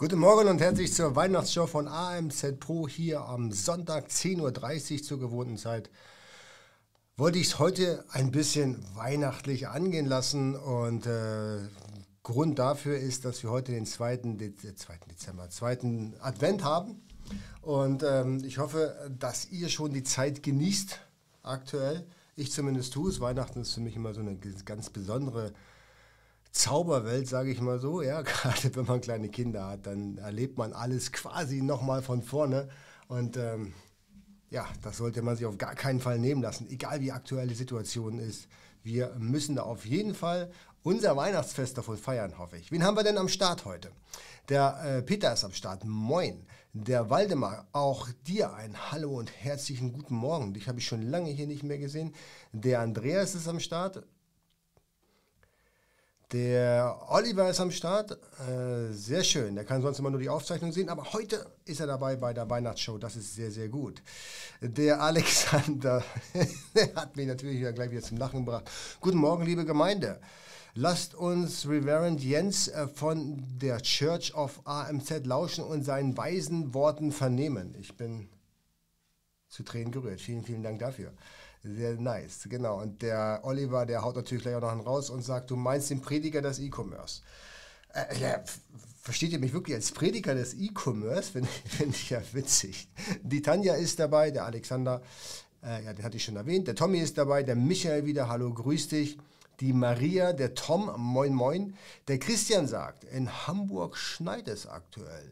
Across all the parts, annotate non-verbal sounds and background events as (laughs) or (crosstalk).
Guten Morgen und herzlich zur Weihnachtsshow von AMZ Pro hier am Sonntag 10.30 Uhr zur gewohnten Zeit. Wollte ich es heute ein bisschen weihnachtlich angehen lassen und äh, Grund dafür ist, dass wir heute den 2. De 2. Dezember, 2. Advent haben und ähm, ich hoffe, dass ihr schon die Zeit genießt aktuell. Ich zumindest tue es. Weihnachten ist für mich immer so eine ganz besondere Zauberwelt, sage ich mal so. Ja, (laughs) gerade wenn man kleine Kinder hat, dann erlebt man alles quasi nochmal von vorne. Und ähm, ja, das sollte man sich auf gar keinen Fall nehmen lassen, egal wie aktuell die Situation ist. Wir müssen da auf jeden Fall unser Weihnachtsfest davon feiern, hoffe ich. Wen haben wir denn am Start heute? Der äh, Peter ist am Start. Moin. Der Waldemar, auch dir ein Hallo und herzlichen guten Morgen. Dich habe ich schon lange hier nicht mehr gesehen. Der Andreas ist am Start. Der Oliver ist am Start. Äh, sehr schön. Der kann sonst immer nur die Aufzeichnung sehen, aber heute ist er dabei bei der Weihnachtsshow. Das ist sehr, sehr gut. Der Alexander, (laughs) der hat mich natürlich wieder gleich wieder zum Lachen gebracht. Guten Morgen, liebe Gemeinde. Lasst uns Reverend Jens äh, von der Church of AMZ lauschen und seinen weisen Worten vernehmen. Ich bin zu Tränen gerührt. Vielen, vielen Dank dafür. Sehr nice, genau. Und der Oliver, der haut natürlich gleich auch noch einen raus und sagt, du meinst den Prediger des E-Commerce. Äh, ja, versteht ihr mich wirklich als Prediger des E-Commerce? Finde (laughs) find ich ja witzig. Die Tanja ist dabei, der Alexander, äh, ja, den hatte ich schon erwähnt. Der Tommy ist dabei, der Michael wieder, hallo, grüß dich. Die Maria, der Tom, moin moin. Der Christian sagt, in Hamburg schneit es aktuell.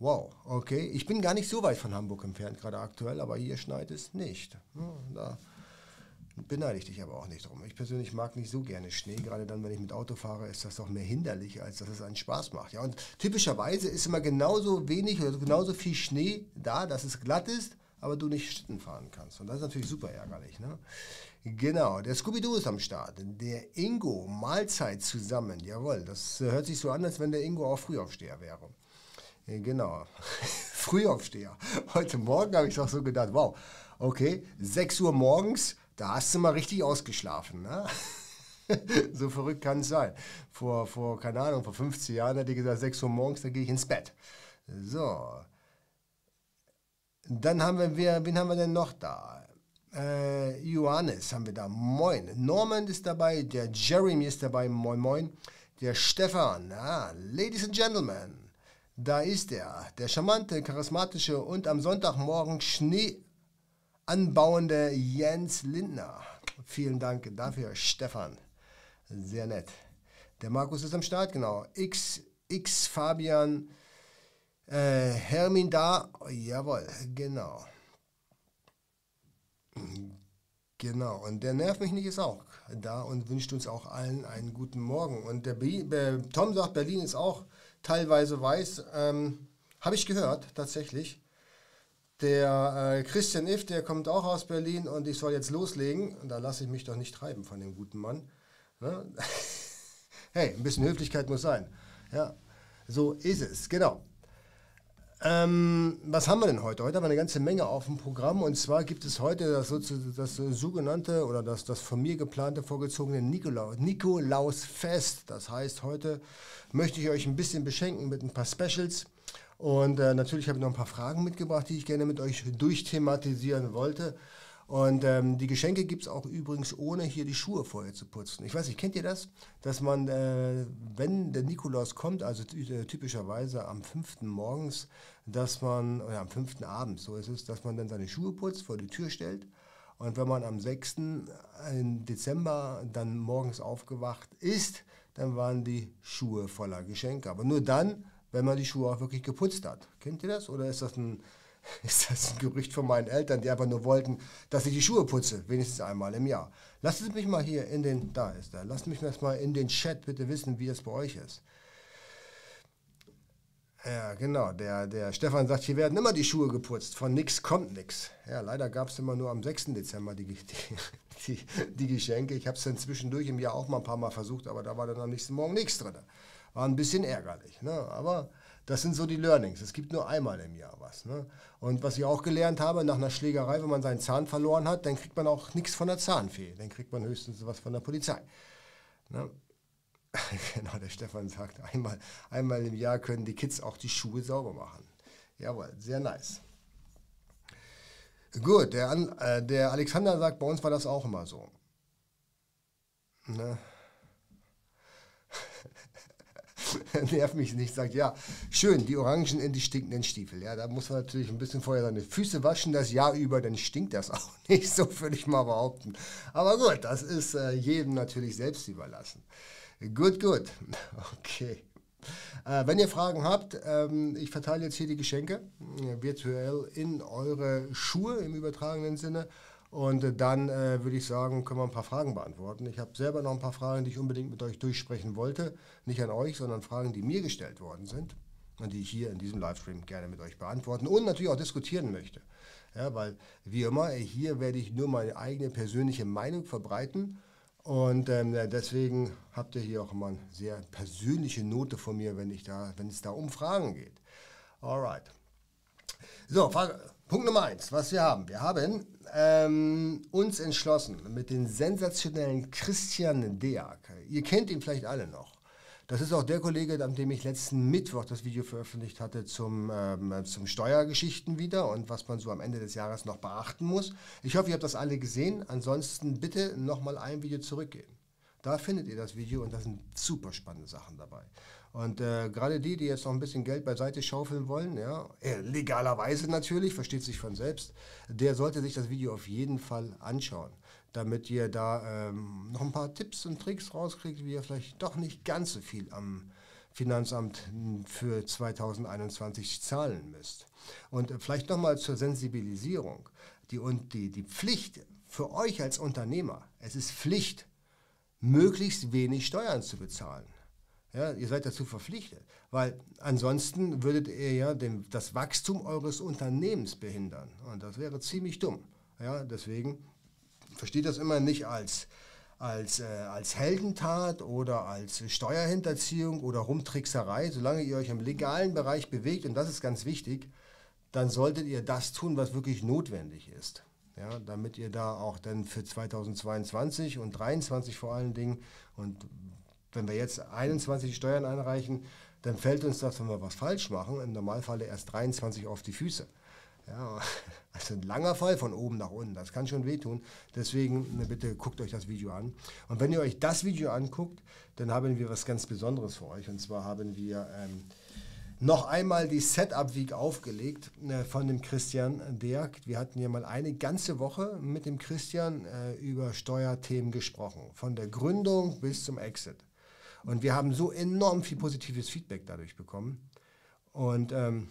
Wow, okay. Ich bin gar nicht so weit von Hamburg entfernt, gerade aktuell, aber hier schneit es nicht. Ja, da beneide ich dich aber auch nicht drum. Ich persönlich mag nicht so gerne Schnee, gerade dann, wenn ich mit Auto fahre, ist das doch mehr hinderlich, als dass es einen Spaß macht. Ja, und typischerweise ist immer genauso wenig oder genauso viel Schnee da, dass es glatt ist, aber du nicht Schlitten fahren kannst. Und das ist natürlich super ärgerlich. Ne? Genau, der Scooby-Doo ist am Start. Der Ingo, Mahlzeit zusammen. Jawohl, das hört sich so an, als wenn der Ingo auch Frühaufsteher wäre. Genau, (laughs) Frühaufsteher. Heute Morgen habe ich doch so gedacht, wow, okay, 6 Uhr morgens, da hast du mal richtig ausgeschlafen. Ne? (laughs) so verrückt kann es sein. Vor, vor, keine Ahnung, vor 15 Jahren hat die gesagt, 6 Uhr morgens, da gehe ich ins Bett. So. Dann haben wir, wen haben wir denn noch da? Äh, Johannes haben wir da. Moin. Norman ist dabei, der Jeremy ist dabei. Moin, moin. Der Stefan. Ah, Ladies and Gentlemen. Da ist er, der charmante, charismatische und am Sonntagmorgen Schnee anbauende Jens Lindner. Vielen Dank dafür, Stefan. Sehr nett. Der Markus ist am Start, genau. X, X Fabian, äh, Hermin da. Jawohl, genau. Genau, und der Nerv mich nicht ist auch da und wünscht uns auch allen einen guten Morgen. Und der Be Tom sagt, Berlin ist auch teilweise weiß. Ähm, Habe ich gehört, tatsächlich. Der äh, Christian If, der kommt auch aus Berlin und ich soll jetzt loslegen. Da lasse ich mich doch nicht treiben von dem guten Mann. Ne? (laughs) hey, ein bisschen Höflichkeit muss sein. Ja, so ist es, genau. Ähm, was haben wir denn heute? Heute haben wir eine ganze Menge auf dem Programm und zwar gibt es heute das, das sogenannte oder das, das von mir geplante vorgezogene Nikolaus, Nikolausfest. Das heißt, heute möchte ich euch ein bisschen beschenken mit ein paar Specials und äh, natürlich habe ich noch ein paar Fragen mitgebracht, die ich gerne mit euch durchthematisieren wollte. Und ähm, die Geschenke gibt es auch übrigens ohne hier die Schuhe vorher zu putzen. Ich weiß nicht, kennt ihr das? Dass man, äh, wenn der Nikolaus kommt, also äh, typischerweise am 5. morgens, dass man, oder am 5. Abend, so ist es, dass man dann seine Schuhe putzt, vor die Tür stellt. Und wenn man am 6. Dezember dann morgens aufgewacht ist, dann waren die Schuhe voller Geschenke. Aber nur dann, wenn man die Schuhe auch wirklich geputzt hat. Kennt ihr das? Oder ist das ein (laughs) ist das ein Gerücht von meinen Eltern, die einfach nur wollten, dass ich die Schuhe putze, wenigstens einmal im Jahr. Lasst es mich mal hier in den, da ist er, lasst mich das mal in den Chat bitte wissen, wie es bei euch ist. Ja, genau. Der, der Stefan sagt, hier werden immer die Schuhe geputzt. Von nix kommt nix. Ja, leider gab es immer nur am 6. Dezember die, die, (laughs) die, die Geschenke. Ich habe es dann zwischendurch im Jahr auch mal ein paar Mal versucht, aber da war dann am nächsten Morgen nichts drin. War ein bisschen ärgerlich. Ne? Aber das sind so die Learnings. Es gibt nur einmal im Jahr was. Ne? Und was ich auch gelernt habe, nach einer Schlägerei, wenn man seinen Zahn verloren hat, dann kriegt man auch nichts von der Zahnfee. Dann kriegt man höchstens was von der Polizei. Ne? (laughs) genau, der Stefan sagt, einmal, einmal im Jahr können die Kids auch die Schuhe sauber machen. Jawohl, sehr nice. Gut, der, äh, der Alexander sagt, bei uns war das auch immer so. Ne? (laughs) nervt mich nicht, sagt, ja, schön, die Orangen in die stinkenden Stiefel. Ja, da muss man natürlich ein bisschen vorher seine Füße waschen das Jahr über, dann stinkt das auch (laughs) nicht, so würde ich mal behaupten. Aber gut, das ist äh, jedem natürlich selbst überlassen. Gut, gut. (laughs) Okay. Äh, wenn ihr Fragen habt, ähm, ich verteile jetzt hier die Geschenke äh, virtuell in eure Schuhe im übertragenen Sinne. Und äh, dann äh, würde ich sagen, können wir ein paar Fragen beantworten. Ich habe selber noch ein paar Fragen, die ich unbedingt mit euch durchsprechen wollte. Nicht an euch, sondern Fragen, die mir gestellt worden sind und die ich hier in diesem Livestream gerne mit euch beantworten und natürlich auch diskutieren möchte. Ja, weil, wie immer, hier werde ich nur meine eigene persönliche Meinung verbreiten. Und ähm, deswegen habt ihr hier auch immer eine sehr persönliche Note von mir, wenn, ich da, wenn es da um Fragen geht. Alright. So, Frage, Punkt Nummer eins, was wir haben. Wir haben ähm, uns entschlossen mit dem sensationellen Christian Deak. Ihr kennt ihn vielleicht alle noch. Das ist auch der Kollege, an dem ich letzten Mittwoch das Video veröffentlicht hatte zum, ähm, zum Steuergeschichten wieder und was man so am Ende des Jahres noch beachten muss. Ich hoffe, ihr habt das alle gesehen. Ansonsten bitte nochmal ein Video zurückgehen. Da findet ihr das Video und da sind super spannende Sachen dabei. Und äh, gerade die, die jetzt noch ein bisschen Geld beiseite schaufeln wollen, ja, äh, legalerweise natürlich, versteht sich von selbst, der sollte sich das Video auf jeden Fall anschauen, damit ihr da ähm, noch ein paar Tipps und Tricks rauskriegt, wie ihr vielleicht doch nicht ganz so viel am Finanzamt für 2021 zahlen müsst. Und äh, vielleicht nochmal zur Sensibilisierung. Die, und die, die Pflicht für euch als Unternehmer, es ist Pflicht, möglichst wenig Steuern zu bezahlen. Ja, ihr seid dazu verpflichtet, weil ansonsten würdet ihr ja den, das Wachstum eures Unternehmens behindern. Und das wäre ziemlich dumm. Ja, deswegen versteht das immer nicht als, als, äh, als Heldentat oder als Steuerhinterziehung oder Rumtrickserei. Solange ihr euch im legalen Bereich bewegt, und das ist ganz wichtig, dann solltet ihr das tun, was wirklich notwendig ist. Ja, damit ihr da auch dann für 2022 und 2023 vor allen Dingen und wenn wir jetzt 21 Steuern einreichen, dann fällt uns das, wenn wir was falsch machen, im Normalfall erst 23 auf die Füße. Ja, (laughs) also ein langer Fall von oben nach unten, das kann schon wehtun. Deswegen ne, bitte guckt euch das Video an. Und wenn ihr euch das Video anguckt, dann haben wir was ganz Besonderes für euch. Und zwar haben wir ähm, noch einmal die Setup Week aufgelegt äh, von dem Christian Derk. Wir hatten ja mal eine ganze Woche mit dem Christian äh, über Steuerthemen gesprochen, von der Gründung bis zum Exit. Und wir haben so enorm viel positives Feedback dadurch bekommen. Und ähm,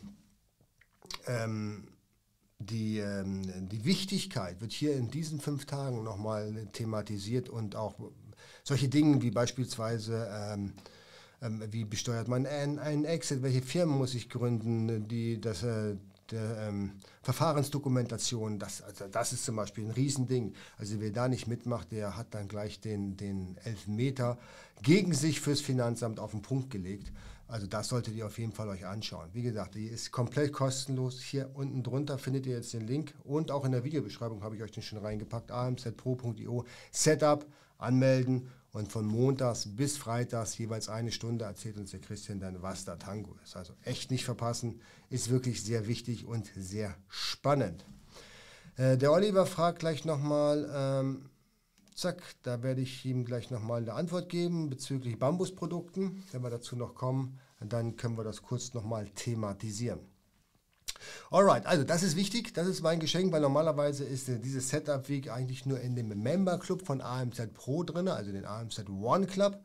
ähm, die, ähm, die Wichtigkeit wird hier in diesen fünf Tagen nochmal thematisiert und auch solche Dinge wie beispielsweise, ähm, wie besteuert man einen Exit, welche Firmen muss ich gründen, die das, äh, der ähm, Verfahrensdokumentation, das, also das ist zum Beispiel ein Riesending. Also wer da nicht mitmacht, der hat dann gleich den, den Elfmeter gegen sich fürs Finanzamt auf den Punkt gelegt. Also das solltet ihr auf jeden Fall euch anschauen. Wie gesagt, die ist komplett kostenlos. Hier unten drunter findet ihr jetzt den Link und auch in der Videobeschreibung habe ich euch den schon reingepackt. amzpro.io Setup, anmelden und von montags bis freitags jeweils eine Stunde erzählt uns der Christian dann, was da Tango ist. Also echt nicht verpassen, ist wirklich sehr wichtig und sehr spannend. Äh, der Oliver fragt gleich nochmal, ähm, zack, da werde ich ihm gleich nochmal eine Antwort geben bezüglich Bambusprodukten. Wenn wir dazu noch kommen, dann können wir das kurz nochmal thematisieren. Alright, also das ist wichtig, das ist mein Geschenk, weil normalerweise ist äh, dieses Setup-Week eigentlich nur in dem Member-Club von AMZ Pro drin, also den AMZ One Club.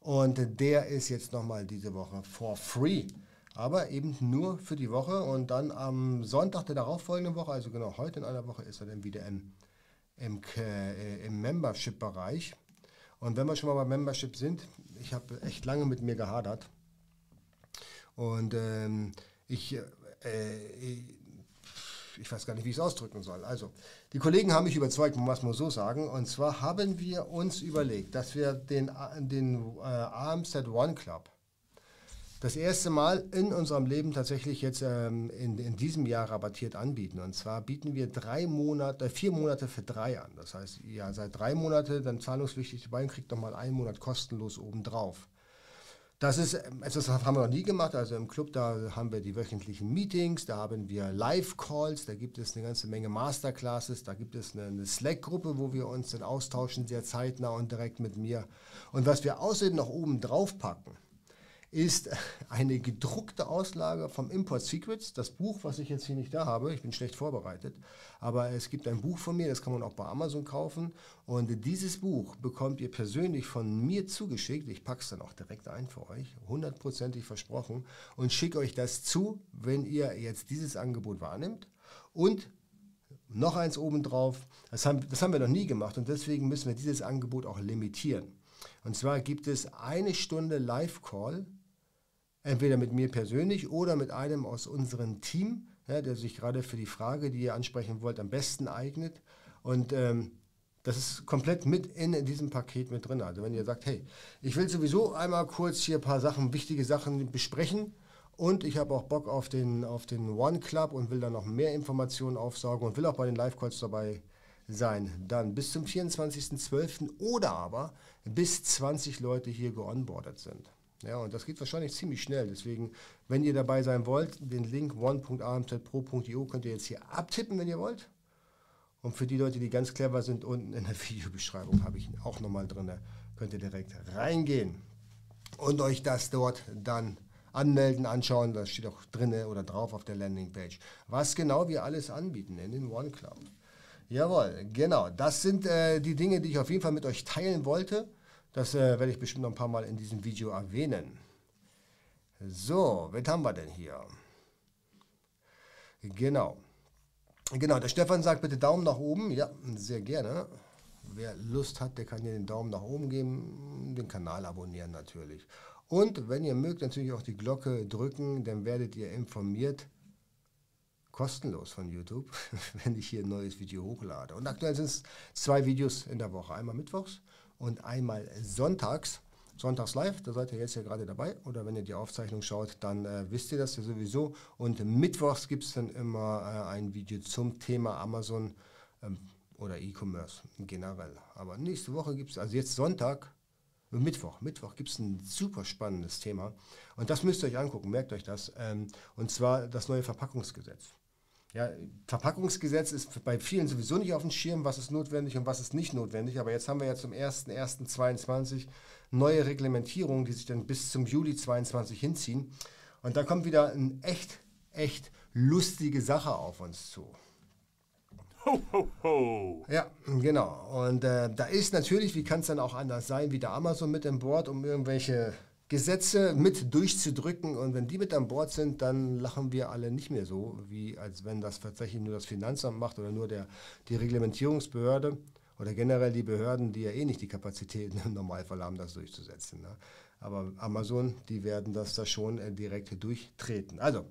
Und der ist jetzt nochmal diese Woche for free. Aber eben nur für die Woche und dann am Sonntag der darauffolgenden Woche, also genau heute in einer Woche, ist er dann wieder im, im, äh, im Membership-Bereich. Und wenn wir schon mal bei Membership sind, ich habe echt lange mit mir gehadert. Und ähm, ich äh, ich weiß gar nicht, wie ich es ausdrücken soll. Also, die Kollegen haben mich überzeugt, man muss mal so sagen. Und zwar haben wir uns überlegt, dass wir den, den äh, AMZ One Club das erste Mal in unserem Leben tatsächlich jetzt ähm, in, in diesem Jahr rabattiert anbieten. Und zwar bieten wir drei Monate, äh, vier Monate für drei an. Das heißt, ihr seid drei Monate dann zahlungspflichtig dabei und kriegt nochmal einen Monat kostenlos obendrauf. Das ist etwas, das haben wir noch nie gemacht. Also im Club, da haben wir die wöchentlichen Meetings, da haben wir Live-Calls, da gibt es eine ganze Menge Masterclasses, da gibt es eine, eine Slack-Gruppe, wo wir uns dann austauschen, sehr zeitnah und direkt mit mir. Und was wir außerdem noch oben drauf packen, ist eine gedruckte Auslage vom Import Secrets, das Buch, was ich jetzt hier nicht da habe. Ich bin schlecht vorbereitet, aber es gibt ein Buch von mir, das kann man auch bei Amazon kaufen. Und dieses Buch bekommt ihr persönlich von mir zugeschickt. Ich packe es dann auch direkt ein für euch, hundertprozentig versprochen, und schicke euch das zu, wenn ihr jetzt dieses Angebot wahrnimmt. Und noch eins obendrauf, das haben, das haben wir noch nie gemacht und deswegen müssen wir dieses Angebot auch limitieren. Und zwar gibt es eine Stunde Live-Call entweder mit mir persönlich oder mit einem aus unserem Team, ja, der sich gerade für die Frage, die ihr ansprechen wollt, am besten eignet. Und ähm, das ist komplett mit in, diesem Paket mit drin. Also wenn ihr sagt, hey, ich will sowieso einmal kurz hier ein paar Sachen, wichtige Sachen besprechen und ich habe auch Bock auf den, auf den One Club und will dann noch mehr Informationen aufsaugen und will auch bei den Live-Calls dabei sein, dann bis zum 24.12. oder aber bis 20 Leute hier geonboardet sind. Ja, und das geht wahrscheinlich ziemlich schnell. Deswegen, wenn ihr dabei sein wollt, den Link one.amzpro.io könnt ihr jetzt hier abtippen, wenn ihr wollt. Und für die Leute, die ganz clever sind, unten in der (laughs) Videobeschreibung habe ich ihn auch nochmal drin. Könnt ihr direkt reingehen und euch das dort dann anmelden, anschauen. Das steht auch drin oder drauf auf der Landingpage. Was genau wir alles anbieten in den One Club. Jawohl, genau. Das sind äh, die Dinge, die ich auf jeden Fall mit euch teilen wollte. Das äh, werde ich bestimmt noch ein paar Mal in diesem Video erwähnen. So, was haben wir denn hier? Genau. Genau, der Stefan sagt bitte Daumen nach oben. Ja, sehr gerne. Wer Lust hat, der kann hier den Daumen nach oben geben, den Kanal abonnieren natürlich. Und wenn ihr mögt, natürlich auch die Glocke drücken, dann werdet ihr informiert, kostenlos von YouTube, (laughs) wenn ich hier ein neues Video hochlade. Und aktuell sind es zwei Videos in der Woche. Einmal mittwochs und einmal sonntags. Sonntags live, da seid ihr jetzt ja gerade dabei. Oder wenn ihr die Aufzeichnung schaut, dann äh, wisst ihr das ja sowieso. Und mittwochs gibt es dann immer äh, ein Video zum Thema Amazon ähm, oder E-Commerce generell. Aber nächste Woche gibt es, also jetzt Sonntag, Mittwoch, Mittwoch gibt es ein super spannendes Thema. Und das müsst ihr euch angucken, merkt euch das. Ähm, und zwar das neue Verpackungsgesetz. Ja, Verpackungsgesetz ist bei vielen sowieso nicht auf dem Schirm, was ist notwendig und was ist nicht notwendig. Aber jetzt haben wir ja zum 01.01.22 neue Reglementierungen, die sich dann bis zum Juli 22 hinziehen. Und da kommt wieder eine echt, echt lustige Sache auf uns zu. Ho, ho, ho. Ja, genau. Und äh, da ist natürlich, wie kann es dann auch anders sein, wieder Amazon mit an Bord, um irgendwelche Gesetze mit durchzudrücken und wenn die mit an Bord sind, dann lachen wir alle nicht mehr so, wie als wenn das tatsächlich nur das Finanzamt macht oder nur der, die Reglementierungsbehörde oder generell die Behörden, die ja eh nicht die Kapazitäten (laughs) im Normalfall haben, das durchzusetzen. Ne? Aber Amazon, die werden das da schon äh, direkt durchtreten. Also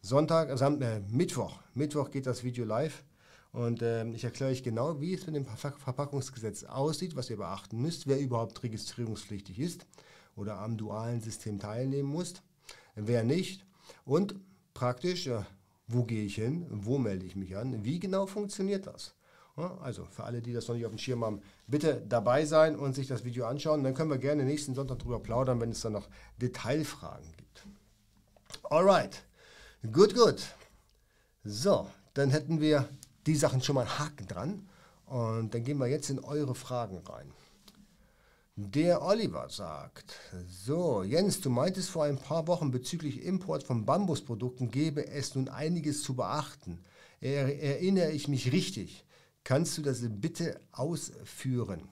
Sonntag, Sam äh, Mittwoch, Mittwoch geht das Video live. Und äh, ich erkläre euch genau, wie es mit dem Verpackungsgesetz aussieht, was ihr beachten müsst, wer überhaupt registrierungspflichtig ist oder am dualen System teilnehmen musst. Wer nicht und praktisch, wo gehe ich hin, wo melde ich mich an, wie genau funktioniert das? Also für alle, die das noch nicht auf dem Schirm haben, bitte dabei sein und sich das Video anschauen. Dann können wir gerne nächsten Sonntag darüber plaudern, wenn es dann noch Detailfragen gibt. Alright, gut, gut. So, dann hätten wir die Sachen schon mal Haken dran und dann gehen wir jetzt in eure Fragen rein. Der Oliver sagt, so Jens, du meintest vor ein paar Wochen bezüglich Import von Bambusprodukten gäbe es nun einiges zu beachten. Er, erinnere ich mich richtig? Kannst du das bitte ausführen?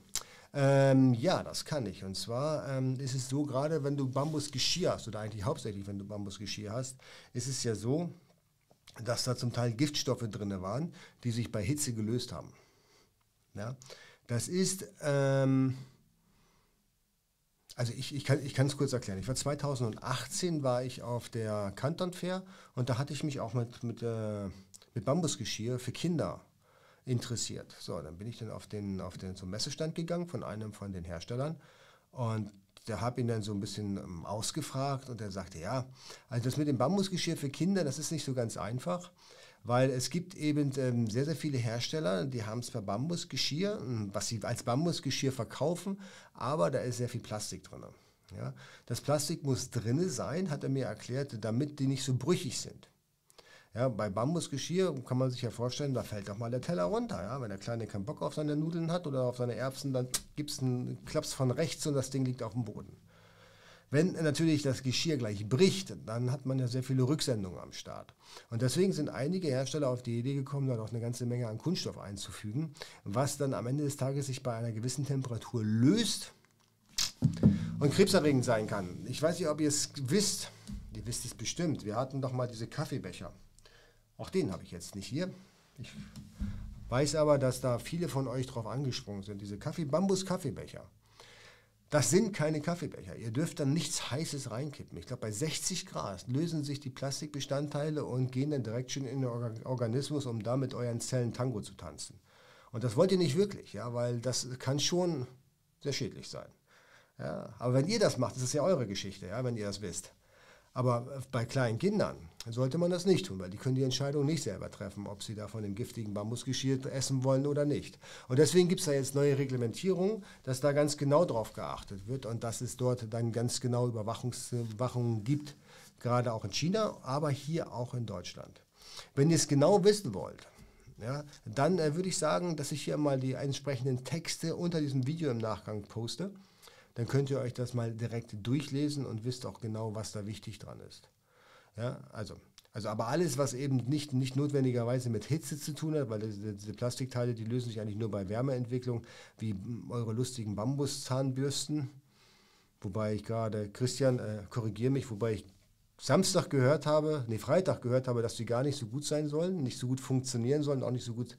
Ähm, ja, das kann ich. Und zwar ähm, ist es so, gerade wenn du Bambusgeschirr hast, oder eigentlich hauptsächlich wenn du Bambusgeschirr hast, ist es ja so, dass da zum Teil Giftstoffe drin waren, die sich bei Hitze gelöst haben. Ja? Das ist... Ähm, also ich, ich kann es kurz erklären. Ich war 2018 war ich auf der Canton Fair und da hatte ich mich auch mit, mit, äh, mit Bambusgeschirr für Kinder interessiert. So, dann bin ich dann auf den, auf den zum Messestand gegangen von einem von den Herstellern und der habe ihn dann so ein bisschen ähm, ausgefragt und er sagte, ja, also das mit dem Bambusgeschirr für Kinder, das ist nicht so ganz einfach, weil es gibt eben ähm, sehr, sehr viele Hersteller, die haben zwar Bambusgeschirr, ähm, was sie als Bambusgeschirr verkaufen, aber da ist sehr viel Plastik drin. Ja? Das Plastik muss drinne sein, hat er mir erklärt, damit die nicht so brüchig sind. Ja, bei Bambusgeschirr kann man sich ja vorstellen, da fällt doch mal der Teller runter. Ja? Wenn der Kleine keinen Bock auf seine Nudeln hat oder auf seine Erbsen, dann gibt es einen Klaps von rechts und das Ding liegt auf dem Boden. Wenn natürlich das Geschirr gleich bricht, dann hat man ja sehr viele Rücksendungen am Start. Und deswegen sind einige Hersteller auf die Idee gekommen, da noch eine ganze Menge an Kunststoff einzufügen, was dann am Ende des Tages sich bei einer gewissen Temperatur löst und krebserregend sein kann. Ich weiß nicht, ob ihr es wisst. Ihr wisst es bestimmt. Wir hatten doch mal diese Kaffeebecher. Auch den habe ich jetzt nicht hier. Ich weiß aber, dass da viele von euch drauf angesprungen sind. Diese Kaffee, Bambus-Kaffeebecher. Das sind keine Kaffeebecher. Ihr dürft dann nichts Heißes reinkippen. Ich glaube, bei 60 Grad lösen sich die Plastikbestandteile und gehen dann direkt schon in den Organismus, um da mit euren Zellen Tango zu tanzen. Und das wollt ihr nicht wirklich, ja, weil das kann schon sehr schädlich sein. Ja, aber wenn ihr das macht, ist es ja eure Geschichte, ja, wenn ihr das wisst. Aber bei kleinen Kindern sollte man das nicht tun, weil die können die Entscheidung nicht selber treffen, ob sie da von dem giftigen Bambusgeschirr essen wollen oder nicht. Und deswegen gibt es da jetzt neue Reglementierungen, dass da ganz genau drauf geachtet wird und dass es dort dann ganz genau Überwachungen gibt, gerade auch in China, aber hier auch in Deutschland. Wenn ihr es genau wissen wollt, ja, dann äh, würde ich sagen, dass ich hier mal die entsprechenden Texte unter diesem Video im Nachgang poste dann könnt ihr euch das mal direkt durchlesen und wisst auch genau, was da wichtig dran ist. Ja, also, also aber alles, was eben nicht, nicht notwendigerweise mit Hitze zu tun hat, weil diese, Plastikteile, die lösen sich eigentlich nur bei Wärmeentwicklung, wie eure lustigen Bambuszahnbürsten. Wobei ich gerade, Christian, äh, korrigiere mich, wobei ich Samstag gehört habe, nee, Freitag gehört habe, dass die gar nicht so gut sein sollen, nicht so gut funktionieren sollen, auch nicht so gut,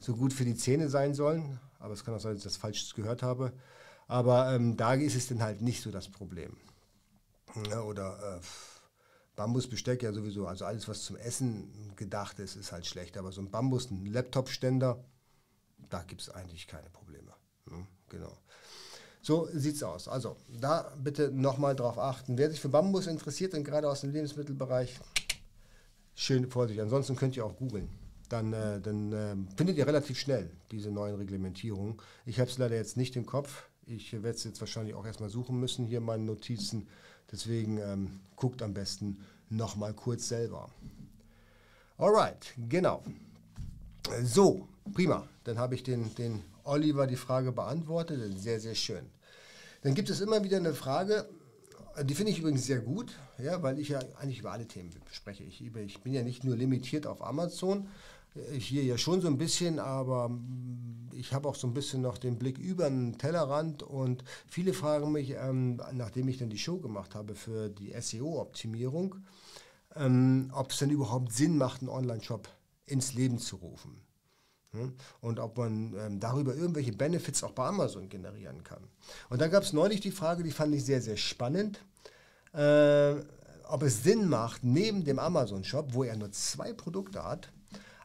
so gut für die Zähne sein sollen. Aber es kann auch sein, dass ich das falsch gehört habe. Aber ähm, da ist es dann halt nicht so das Problem. Ja, oder äh, Bambusbesteck ja sowieso, also alles, was zum Essen gedacht ist, ist halt schlecht. Aber so ein Bambus, ein Laptop-Ständer, da gibt es eigentlich keine Probleme. Hm, genau. So sieht es aus. Also da bitte nochmal drauf achten. Wer sich für Bambus interessiert und gerade aus dem Lebensmittelbereich, schön vorsichtig. Ansonsten könnt ihr auch googeln. Dann, äh, dann äh, findet ihr relativ schnell diese neuen Reglementierungen. Ich habe es leider jetzt nicht im Kopf. Ich werde es jetzt wahrscheinlich auch erstmal suchen müssen, hier meine Notizen. Deswegen ähm, guckt am besten nochmal kurz selber. Alright, genau. So, prima. Dann habe ich den, den Oliver die Frage beantwortet. Sehr, sehr schön. Dann gibt es immer wieder eine Frage, die finde ich übrigens sehr gut, ja, weil ich ja eigentlich über alle Themen spreche. Ich, ich bin ja nicht nur limitiert auf Amazon, hier ja schon so ein bisschen, aber ich habe auch so ein bisschen noch den Blick über den Tellerrand und viele fragen mich, ähm, nachdem ich dann die Show gemacht habe für die SEO-Optimierung, ähm, ob es denn überhaupt Sinn macht, einen Online-Shop ins Leben zu rufen. Hm? Und ob man ähm, darüber irgendwelche Benefits auch bei Amazon generieren kann. Und da gab es neulich die Frage, die fand ich sehr, sehr spannend. Äh, ob es Sinn macht, neben dem Amazon-Shop, wo er nur zwei Produkte hat,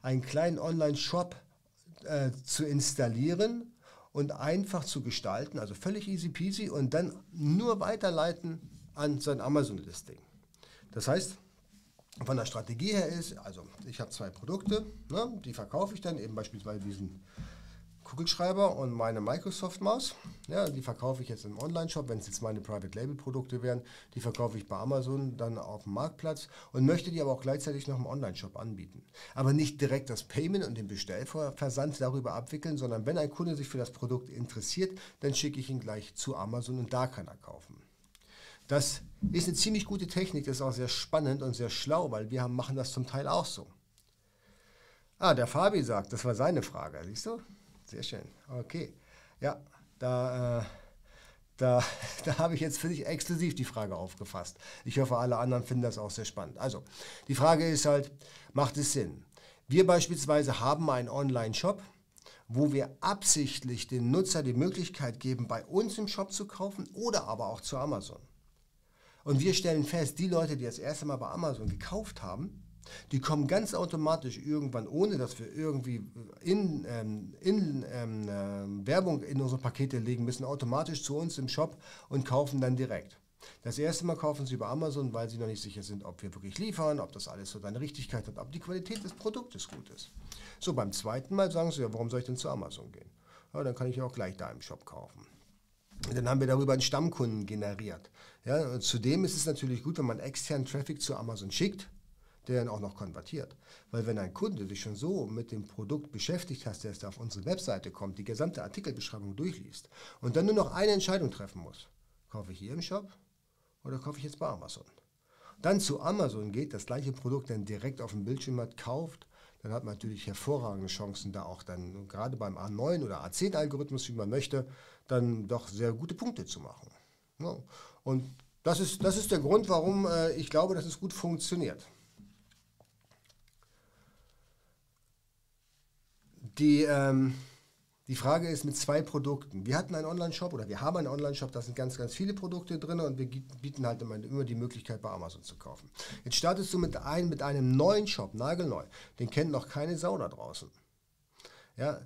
einen kleinen Online-Shop äh, zu installieren und einfach zu gestalten, also völlig easy peasy und dann nur weiterleiten an sein Amazon-Listing. Das heißt, von der Strategie her ist, also ich habe zwei Produkte, ne, die verkaufe ich dann eben beispielsweise diesen Kugelschreiber und meine Microsoft-Maus. Ja, die verkaufe ich jetzt im Online-Shop, wenn es jetzt meine Private-Label-Produkte wären. Die verkaufe ich bei Amazon dann auf dem Marktplatz und möchte die aber auch gleichzeitig noch im Online-Shop anbieten. Aber nicht direkt das Payment und den Bestellversand darüber abwickeln, sondern wenn ein Kunde sich für das Produkt interessiert, dann schicke ich ihn gleich zu Amazon und da kann er kaufen. Das ist eine ziemlich gute Technik, das ist auch sehr spannend und sehr schlau, weil wir haben, machen das zum Teil auch so. Ah, der Fabi sagt, das war seine Frage, siehst du? Sehr schön. Okay. Ja, da, äh, da, (laughs) da habe ich jetzt für dich exklusiv die Frage aufgefasst. Ich hoffe, alle anderen finden das auch sehr spannend. Also, die Frage ist halt, macht es Sinn? Wir beispielsweise haben einen Online-Shop, wo wir absichtlich den Nutzer die Möglichkeit geben, bei uns im Shop zu kaufen oder aber auch zu Amazon. Und wir stellen fest, die Leute, die das erste Mal bei Amazon gekauft haben, Die kommen ganz automatisch irgendwann, ohne dass wir irgendwie in, ähm, in ähm, äh, Werbung in unsere Pakete legen müssen, automatisch zu uns im Shop und kaufen dann direkt. Das erste Mal kaufen sie über Amazon, weil sie noch nicht sicher sind, ob wir wirklich liefern, ob das alles so seine Richtigkeit hat, ob die Qualität des Produktes gut ist. So, beim zweiten Mal sagen sie, ja, warum soll ich denn zu Amazon gehen? Ja, dann kann ich auch gleich da im Shop kaufen. Dann haben wir darüber einen Stammkunden generiert. Ja, zudem ist es natürlich gut, wenn man externen Traffic zu Amazon schickt, der dann auch noch konvertiert. Weil wenn ein Kunde sich schon so mit dem Produkt beschäftigt hat, der auf unsere Webseite kommt, die gesamte Artikelbeschreibung durchliest und dann nur noch eine Entscheidung treffen muss, kaufe ich hier im Shop oder kaufe ich jetzt bei Amazon? Dann zu Amazon geht, das gleiche Produkt dann direkt auf dem Bildschirm hat, kauft, dann hat man natürlich hervorragende Chancen, da auch dann gerade beim A9 oder A10-Algorithmus, wie man möchte, dann doch sehr gute Punkte zu machen. Ja. Und das ist, das ist der Grund, warum äh, ich glaube, dass es gut funktioniert. Die, ähm, die Frage ist mit zwei Produkten. Wir hatten einen Online-Shop oder wir haben einen Online-Shop, da sind ganz, ganz viele Produkte drin und wir bieten halt immer, die Möglichkeit, bei Amazon zu kaufen. Jetzt startest du mit, ein, mit einem neuen Shop, nagelneu. Den kennt noch keine Sau da draußen. Ja,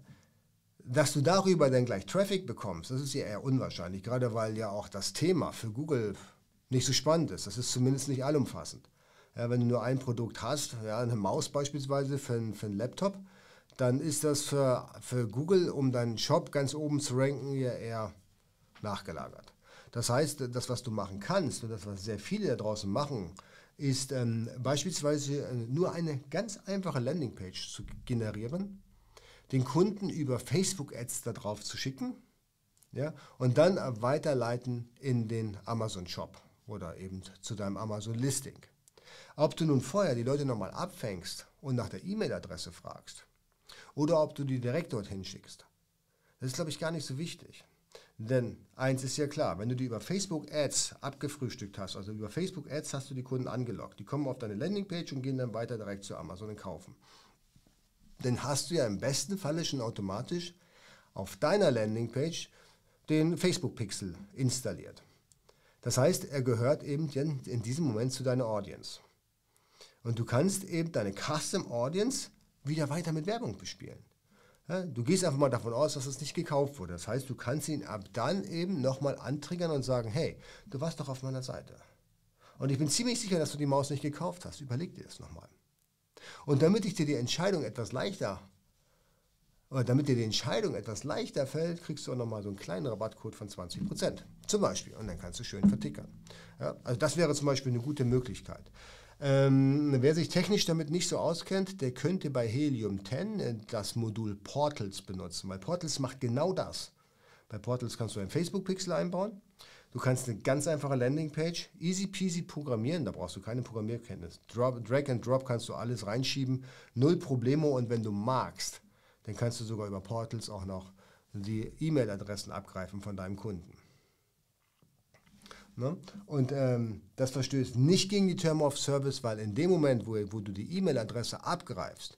dass du darüber dann gleich Traffic bekommst, das ist ja eher unwahrscheinlich, gerade weil ja auch das Thema für Google nicht so spannend ist. Das ist zumindest nicht allumfassend. Ja, wenn du nur ein Produkt hast, ja, eine Maus beispielsweise für, für einen Laptop, dann ist das für, für Google, um deinen Shop ganz oben zu ranken, ja eher nachgelagert. Das heißt, das, was du machen kannst und das, was sehr viele da draußen machen, ist ähm, beispielsweise äh, nur eine ganz einfache Landingpage zu generieren, den Kunden über Facebook-Ads darauf zu schicken ja, und dann weiterleiten in den Amazon-Shop oder eben zu deinem Amazon-Listing. Ob du nun vorher die Leute nochmal abfängst und nach der E-Mail-Adresse fragst, oder ob du die direkt dorthin schickst. Das ist, glaube ich, gar nicht so wichtig. Denn eins ist ja klar, wenn du die über Facebook Ads abgefrühstückt hast, also über Facebook Ads hast du die Kunden angelockt. Die kommen auf deine Landingpage und gehen dann weiter direkt zu Amazon und kaufen. Dann hast du ja im besten Falle schon automatisch auf deiner Landingpage den Facebook-Pixel installiert. Das heißt, er gehört eben in diesem Moment zu deiner Audience. Und du kannst eben deine Custom Audience wieder weiter mit Werbung bespielen. Du gehst einfach mal davon aus, dass es nicht gekauft wurde. Das heißt, du kannst ihn ab dann eben nochmal antriggern und sagen, hey, du warst doch auf meiner Seite. Und ich bin ziemlich sicher, dass du die Maus nicht gekauft hast. Überleg dir das nochmal. Und damit ich dir die Entscheidung etwas leichter, oder damit dir die Entscheidung etwas leichter fällt, kriegst du auch nochmal so einen kleinen Rabattcode von 20%. Zum Beispiel. Und dann kannst du schön vertickern. Ja, also das wäre zum Beispiel eine gute Möglichkeit. Ähm, wer sich technisch damit nicht so auskennt, der könnte bei Helium 10 äh, das Modul Portals benutzen, weil Portals macht genau das. Bei Portals kannst du einen Facebook-Pixel einbauen. Du kannst eine ganz einfache Landingpage easy peasy programmieren, da brauchst du keine Programmierkenntnis. Drop, Drag and Drop kannst du alles reinschieben, null Probleme und wenn du magst, dann kannst du sogar über Portals auch noch die E-Mail-Adressen abgreifen von deinem Kunden. Ne? Und ähm, das verstößt nicht gegen die Term of Service, weil in dem Moment, wo, wo du die E-Mail-Adresse abgreifst,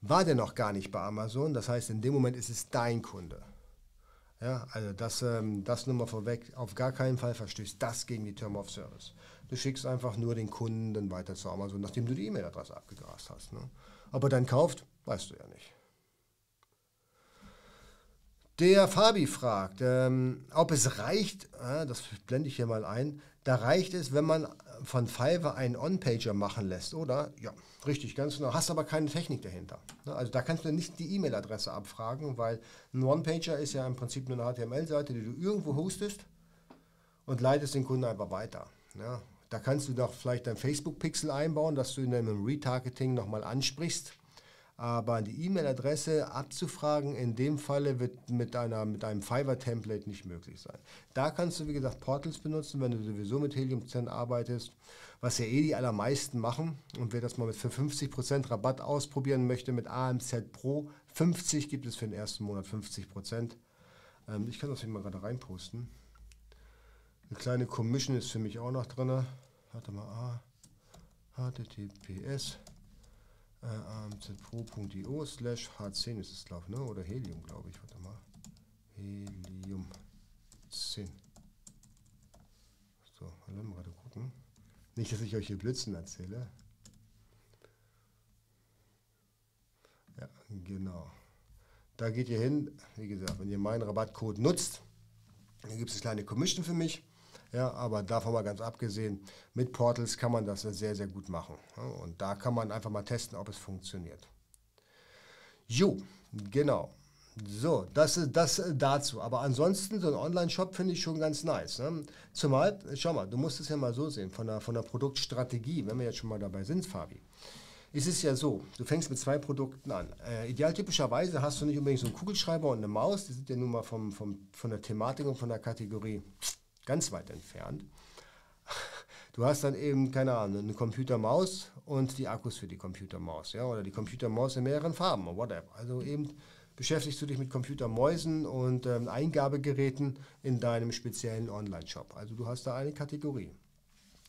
war der noch gar nicht bei Amazon. Das heißt, in dem Moment ist es dein Kunde. Ja, also das, ähm, das nur mal vorweg, auf gar keinen Fall verstößt das gegen die Term of Service. Du schickst einfach nur den Kunden dann weiter zu Amazon, nachdem du die E-Mail-Adresse abgegrast hast. Ne? Ob er dann kauft, weißt du ja nicht. Der Fabi fragt, ähm, ob es reicht, äh, das blende ich hier mal ein, da reicht es, wenn man von Fiverr einen On-Pager machen lässt, oder? Ja, richtig, ganz genau. Hast aber keine Technik dahinter. Ne? Also da kannst du nicht die E-Mail-Adresse abfragen, weil ein One-Pager ist ja im Prinzip nur eine HTML-Seite, die du irgendwo hostest und leitest den Kunden einfach weiter. Ja? Da kannst du doch vielleicht dein Facebook-Pixel einbauen, dass du in deinem Retargeting nochmal ansprichst aber die E-Mail-Adresse abzufragen, in dem Falle wird mit, einer, mit einem Fiverr-Template nicht möglich sein. Da kannst du, wie gesagt, Portals benutzen, wenn du sowieso mit Helium 10 arbeitest, was ja eh die allermeisten machen. Und wer das mal mit für 50% Rabatt ausprobieren möchte mit AMZ Pro, 50 gibt es für den ersten Monat 50%. Ähm, ich kann das hier mal gerade reinposten. Eine kleine Commission ist für mich auch noch drin. Warte mal, ah, https äh, amzpro.io slash H10 ist es, glaube ich, ne? oder Helium, glaube ich. Warte mal. Helium 10. So, lassen wir gerade gucken. Nicht, dass ich euch hier Blitzen erzähle. Ja, genau. Da geht ihr hin. Wie gesagt, wenn ihr meinen Rabattcode nutzt, dann gibt es eine kleine Commission für mich. Ja, aber davon mal ganz abgesehen, mit Portals kann man das sehr, sehr gut machen. Und da kann man einfach mal testen, ob es funktioniert. Jo, genau. So, das ist das dazu. Aber ansonsten, so ein Online-Shop finde ich schon ganz nice. Ne? Zumal, schau mal, du musst es ja mal so sehen, von der, von der Produktstrategie, wenn wir jetzt schon mal dabei sind, Fabi. Ist es ja so, du fängst mit zwei Produkten an. Äh, idealtypischerweise hast du nicht unbedingt so einen Kugelschreiber und eine Maus, die sind ja nun mal vom, vom, von der Thematik und von der Kategorie ganz weit entfernt. Du hast dann eben, keine Ahnung, eine Computermaus und die Akkus für die Computermaus, ja, oder die Computermaus in mehreren Farben, whatever. Also eben beschäftigst du dich mit Computermäusen und ähm, Eingabegeräten in deinem speziellen Online-Shop. Also du hast da eine Kategorie.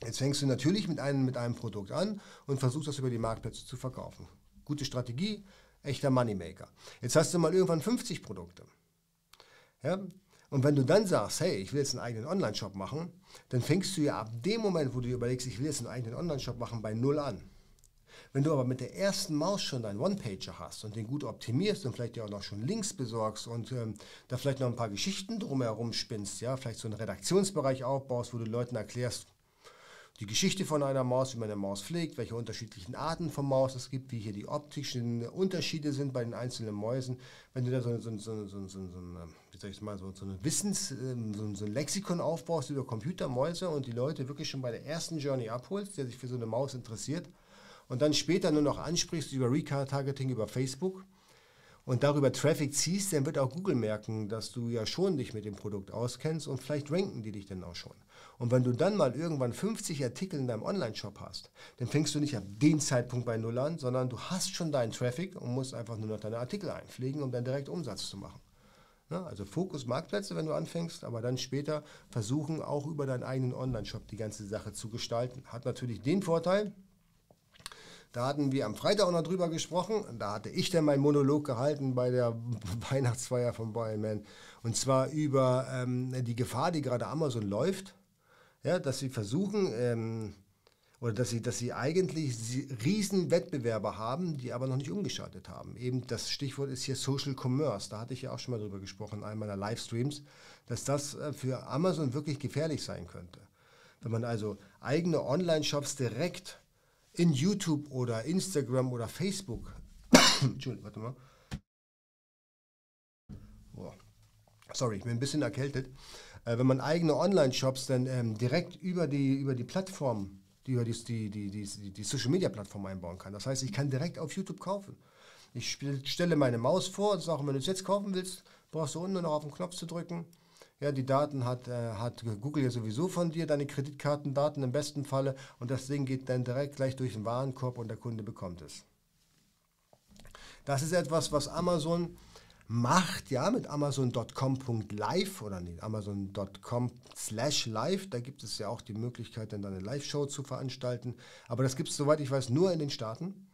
Jetzt fängst du natürlich mit einem, mit einem Produkt an und versuchst das über die Marktplätze zu verkaufen. Gute Strategie, echter Moneymaker. Jetzt hast du mal irgendwann 50 Produkte. Ja? Und wenn du dann sagst, hey, ich will jetzt einen eigenen Online-Shop machen, dann fängst du ja ab dem Moment, wo du dir überlegst, ich will jetzt einen eigenen Online-Shop machen, bei Null an. Wenn du aber mit der ersten Maus schon deinen One-Pager hast und den gut optimierst und vielleicht dir auch noch schon Links besorgst und ähm, da vielleicht noch ein paar Geschichten drumherum spinnst, ja, vielleicht so einen Redaktionsbereich aufbaust, wo du Leuten erklärst, die Geschichte von einer Maus, wie man eine Maus pflegt, welche unterschiedlichen Arten von Maus es gibt, wie hier die optischen Unterschiede sind bei den einzelnen Mäusen. Wenn du da so, so, so, so, so, so, wie sag ich mal, so, so ein Wissens, ähm, so, so ein Lexikon aufbaust über Computermäuse und die Leute wirklich schon bei der ersten Journey abholst, der sich für so eine Maus interessiert, und dann später nur noch ansprichst über Retargeting über Facebook und darüber Traffic ziehst, dann wird auch Google merken, dass du ja schon dich mit dem Produkt auskennst und vielleicht ranken die dich dann auch schon. Und wenn du dann mal irgendwann 50 Artikel in deinem Online-Shop hast, dann fängst du nicht ab dem Zeitpunkt bei Null an, sondern du hast schon deinen Traffic und musst einfach nur noch deine Artikel einpflegen, um dann direkt Umsatz zu machen. Also Fokus Marktplätze, wenn du anfängst, aber dann später versuchen auch über deinen eigenen Online-Shop die ganze Sache zu gestalten. Hat natürlich den Vorteil, da hatten wir am Freitag auch noch drüber gesprochen. Da hatte ich dann meinen Monolog gehalten bei der (laughs) Weihnachtsfeier von Man. Und zwar über ähm, die Gefahr, die gerade Amazon läuft. Ja, dass sie versuchen, ähm, oder dass sie, dass sie eigentlich riesen Wettbewerber haben, die aber noch nicht umgeschaltet haben. Eben das Stichwort ist hier Social Commerce. Da hatte ich ja auch schon mal drüber gesprochen in einem meiner Livestreams, dass das äh, für Amazon wirklich gefährlich sein könnte. Wenn man also eigene Online-Shops direkt in YouTube oder Instagram oder Facebook. (coughs) Entschuldigung, warte mal. Oh. Sorry, ich bin ein bisschen erkältet. Äh, wenn man eigene Online-Shops dann ähm, direkt über die, über die Plattform, die, die, die, die, die Social-Media-Plattform einbauen kann. Das heißt, ich kann direkt auf YouTube kaufen. Ich stelle meine Maus vor und sage, wenn du es jetzt kaufen willst, brauchst du unten noch auf den Knopf zu drücken ja, die Daten hat, äh, hat Google ja sowieso von dir, deine Kreditkartendaten im besten Falle und das Ding geht dann direkt gleich durch den Warenkorb und der Kunde bekommt es. Das ist etwas, was Amazon macht, ja, mit amazon.com.live oder nicht, amazon.com slash live, da gibt es ja auch die Möglichkeit, dann eine Live-Show zu veranstalten, aber das gibt es, soweit ich weiß, nur in den Staaten.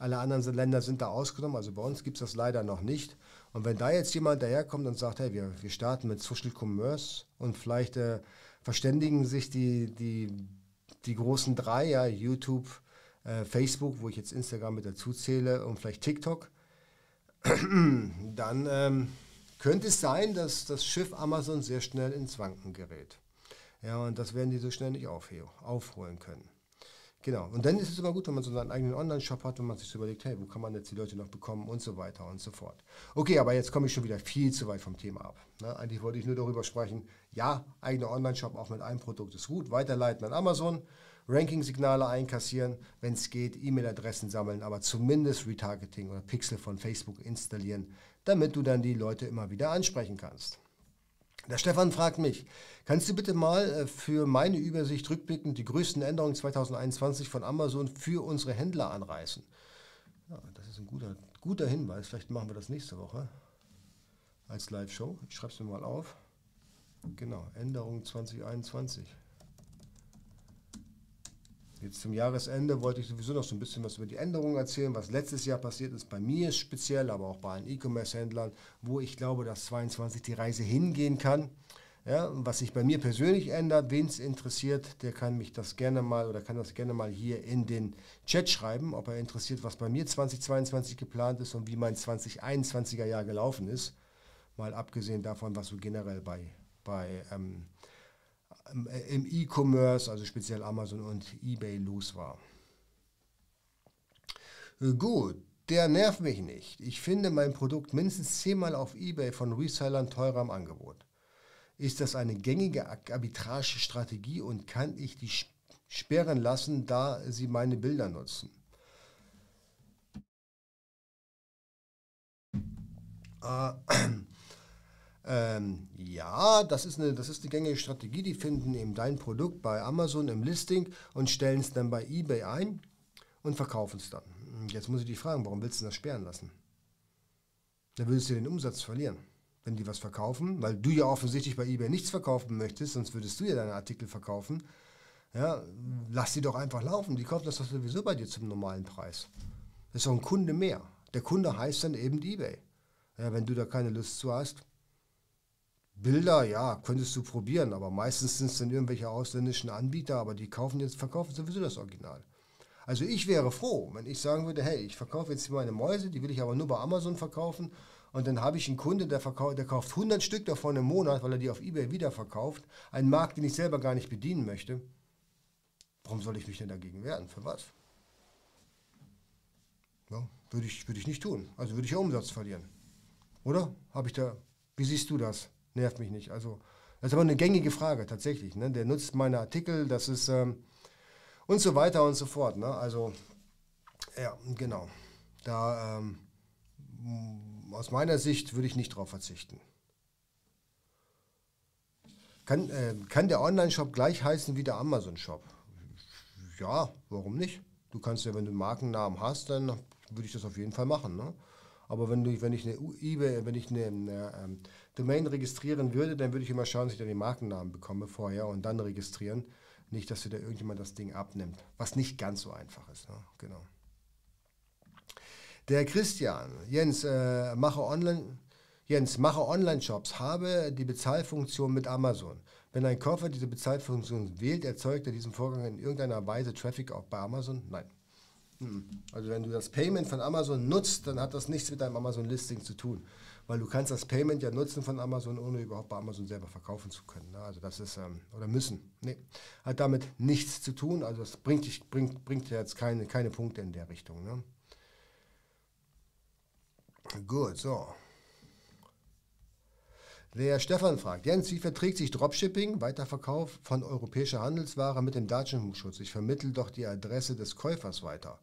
Alle anderen Länder sind da ausgenommen, also bei uns gibt es das leider noch nicht. Und wenn da jetzt jemand daherkommt und sagt, hey, wir, wir starten mit Social Commerce und vielleicht äh, verständigen sich die, die, die großen drei, ja, YouTube, äh, Facebook, wo ich jetzt Instagram mit dazu zähle und vielleicht TikTok, (clears throat) dann ähm, könnte es sein, dass das Schiff Amazon sehr schnell ins Wanken gerät. Ja, und das werden die so schnell nicht aufholen können. Genau. Und dann ist es immer gut, wenn man so einen eigenen Online-Shop hat und man sich so überlegt, hey, wo kann man jetzt die Leute noch bekommen und so weiter und so fort. Okay, aber jetzt komme ich schon wieder viel zu weit vom Thema ab. Ne? Eigentlich wollte ich nur darüber sprechen, ja, eigener Online-Shop auch mit einem Produkt ist gut, weiterleiten an Amazon, Ranking-Signale einkassieren, wenn es geht, E-Mail-Adressen sammeln, aber zumindest Retargeting oder Pixel von Facebook installieren, damit du dann die Leute immer wieder ansprechen kannst. Der Stefan fragt mich, kannst du bitte mal äh, für meine Übersicht rückblickend die größten Änderungen 2021 von Amazon für unsere Händler anreißen? Ja, das ist ein guter, guter Hinweis. Vielleicht machen wir das nächste Woche als Live-Show. Ich schreibe es mir mal auf. Genau, Änderungen 2021. Jetzt zum Jahresende wollte ich sowieso noch so ein bisschen was über die Änderungen erzählen, was letztes Jahr passiert ist. Bei mir speziell, aber auch bei allen E-Commerce-Händlern, wo ich glaube, dass 22 die Reise hingehen kann. Ja, was sich bei mir persönlich ändert, wen es interessiert, der kann mich das gerne mal oder kann das gerne mal hier in den Chat schreiben, ob er interessiert, was bei mir 2022 geplant ist und wie mein 2021er Jahr gelaufen ist. Mal abgesehen davon, was so generell bei, bei ähm, im E-Commerce, also speziell Amazon und eBay los war. Gut, der nervt mich nicht. Ich finde mein Produkt mindestens zehnmal auf eBay von Resellern teurer im Angebot. Ist das eine gängige Arbitrage-Strategie und kann ich die sperren lassen, da sie meine Bilder nutzen? Äh, (clears throat) ähm, ja, das ist, eine, das ist eine gängige Strategie. Die finden eben dein Produkt bei Amazon im Listing und stellen es dann bei eBay ein und verkaufen es dann. Jetzt muss ich dich fragen, warum willst du das sperren lassen? Da würdest du den Umsatz verlieren wenn die was verkaufen, weil du ja offensichtlich bei eBay nichts verkaufen möchtest, sonst würdest du ja deine Artikel verkaufen. Ja, lass die doch einfach laufen. Die kaufen das doch sowieso bei dir zum normalen Preis. Das ist doch ein Kunde mehr. Der Kunde heißt dann eben eBay. Ja, wenn du da keine Lust zu hast. Bilder, ja, könntest du probieren, aber meistens sind es dann irgendwelche ausländischen Anbieter, aber die kaufen jetzt, verkaufen sowieso das Original. Also ich wäre froh, wenn ich sagen würde, hey, ich verkaufe jetzt meine Mäuse, die will ich aber nur bei Amazon verkaufen und dann habe ich einen Kunde, der, der kauft 100 Stück davon im Monat, weil er die auf Ebay wiederverkauft. Ein Markt, den ich selber gar nicht bedienen möchte. Warum soll ich mich denn dagegen wehren? Für was? Ja, würde, ich, würde ich nicht tun. Also würde ich ja Umsatz verlieren. Oder? Habe ich da. Wie siehst du das? Nervt mich nicht. Also, das ist aber eine gängige Frage tatsächlich. Ne? Der nutzt meine Artikel, das ist. Ähm, und so weiter und so fort. Ne? Also, ja, genau. Da. Ähm, aus meiner Sicht würde ich nicht darauf verzichten. Kann, äh, kann der Online-Shop gleich heißen wie der Amazon-Shop? Ja, warum nicht? Du kannst ja, wenn du einen Markennamen hast, dann würde ich das auf jeden Fall machen. Ne? Aber wenn, du, wenn ich eine eBay, wenn ich eine, eine ähm, Domain registrieren würde, dann würde ich immer schauen, dass ich da den Markennamen bekomme vorher und dann registrieren. Nicht, dass dir da irgendjemand das Ding abnimmt. Was nicht ganz so einfach ist. Ne? Genau. Der Christian, Jens, äh, mache Online. Jens, mache Online-Shops, habe die Bezahlfunktion mit Amazon. Wenn ein Käufer diese Bezahlfunktion wählt, erzeugt er diesen Vorgang in irgendeiner Weise Traffic auch bei Amazon? Nein. Hm. Also wenn du das Payment von Amazon nutzt, dann hat das nichts mit deinem Amazon-Listing zu tun. Weil du kannst das Payment ja nutzen von Amazon, ohne überhaupt bei Amazon selber verkaufen zu können. Ne? Also das ist, ähm, oder müssen. Nee, hat damit nichts zu tun. Also das bringt, dich, bringt, bringt jetzt keine, keine Punkte in der Richtung. Ne? Gut, so. Der Stefan fragt, Jens, wie verträgt sich Dropshipping, Weiterverkauf von europäischer Handelsware mit dem Datenschutz? Ich vermittle doch die Adresse des Käufers weiter.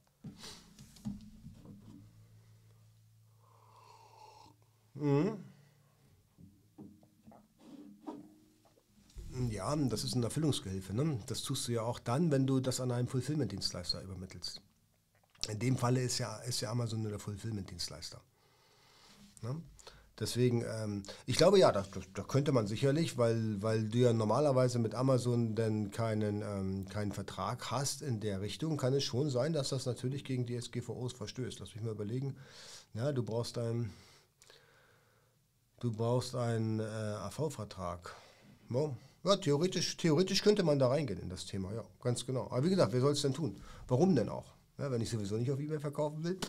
Mhm. Ja, das ist eine Erfüllungsgehilfe. Ne? Das tust du ja auch dann, wenn du das an einen Fulfillment-Dienstleister übermittelst. In dem Falle ist ja, ist ja Amazon nur der Fulfillment-Dienstleister. Ne? Deswegen, ähm, ich glaube ja, da, da, könnte man sicherlich, weil, weil du ja normalerweise mit Amazon dann keinen, ähm, keinen Vertrag hast in der Richtung, kann es schon sein, dass das natürlich gegen die SGVOs verstößt. Lass mich mal überlegen. Ja, du brauchst einen, du brauchst einen äh, AV-Vertrag. Ja, ja, theoretisch, theoretisch könnte man da reingehen in das Thema, ja, ganz genau. Aber wie gesagt, wer soll es denn tun? Warum denn auch? Ja, wenn ich sowieso nicht auf Ebay verkaufen will,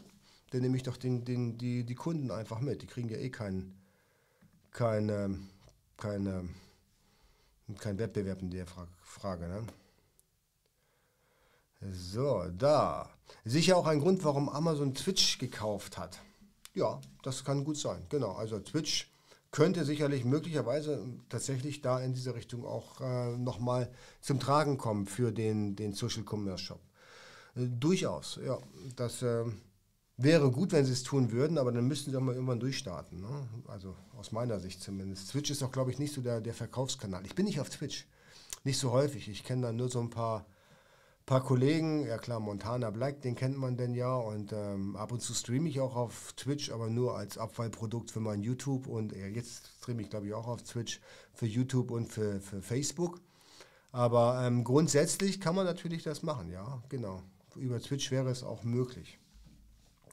dann nehme ich doch den, den, die, die Kunden einfach mit. Die kriegen ja eh keinen keine, keine, kein Wettbewerb in der Frage. Ne? So, da. Sicher auch ein Grund, warum Amazon Twitch gekauft hat. Ja, das kann gut sein. Genau, also Twitch könnte sicherlich möglicherweise tatsächlich da in diese Richtung auch äh, nochmal zum Tragen kommen für den, den Social Commerce Shop. Äh, durchaus, ja. Das, äh, Wäre gut, wenn sie es tun würden, aber dann müssten sie auch mal irgendwann durchstarten. Ne? Also aus meiner Sicht zumindest. Twitch ist auch, glaube ich, nicht so der, der Verkaufskanal. Ich bin nicht auf Twitch. Nicht so häufig. Ich kenne da nur so ein paar, paar Kollegen. Ja klar, Montana Black, den kennt man denn ja. Und ähm, ab und zu streame ich auch auf Twitch, aber nur als Abfallprodukt für mein YouTube. Und äh, jetzt streame ich, glaube ich, auch auf Twitch für YouTube und für, für Facebook. Aber ähm, grundsätzlich kann man natürlich das machen, ja, genau. Über Twitch wäre es auch möglich.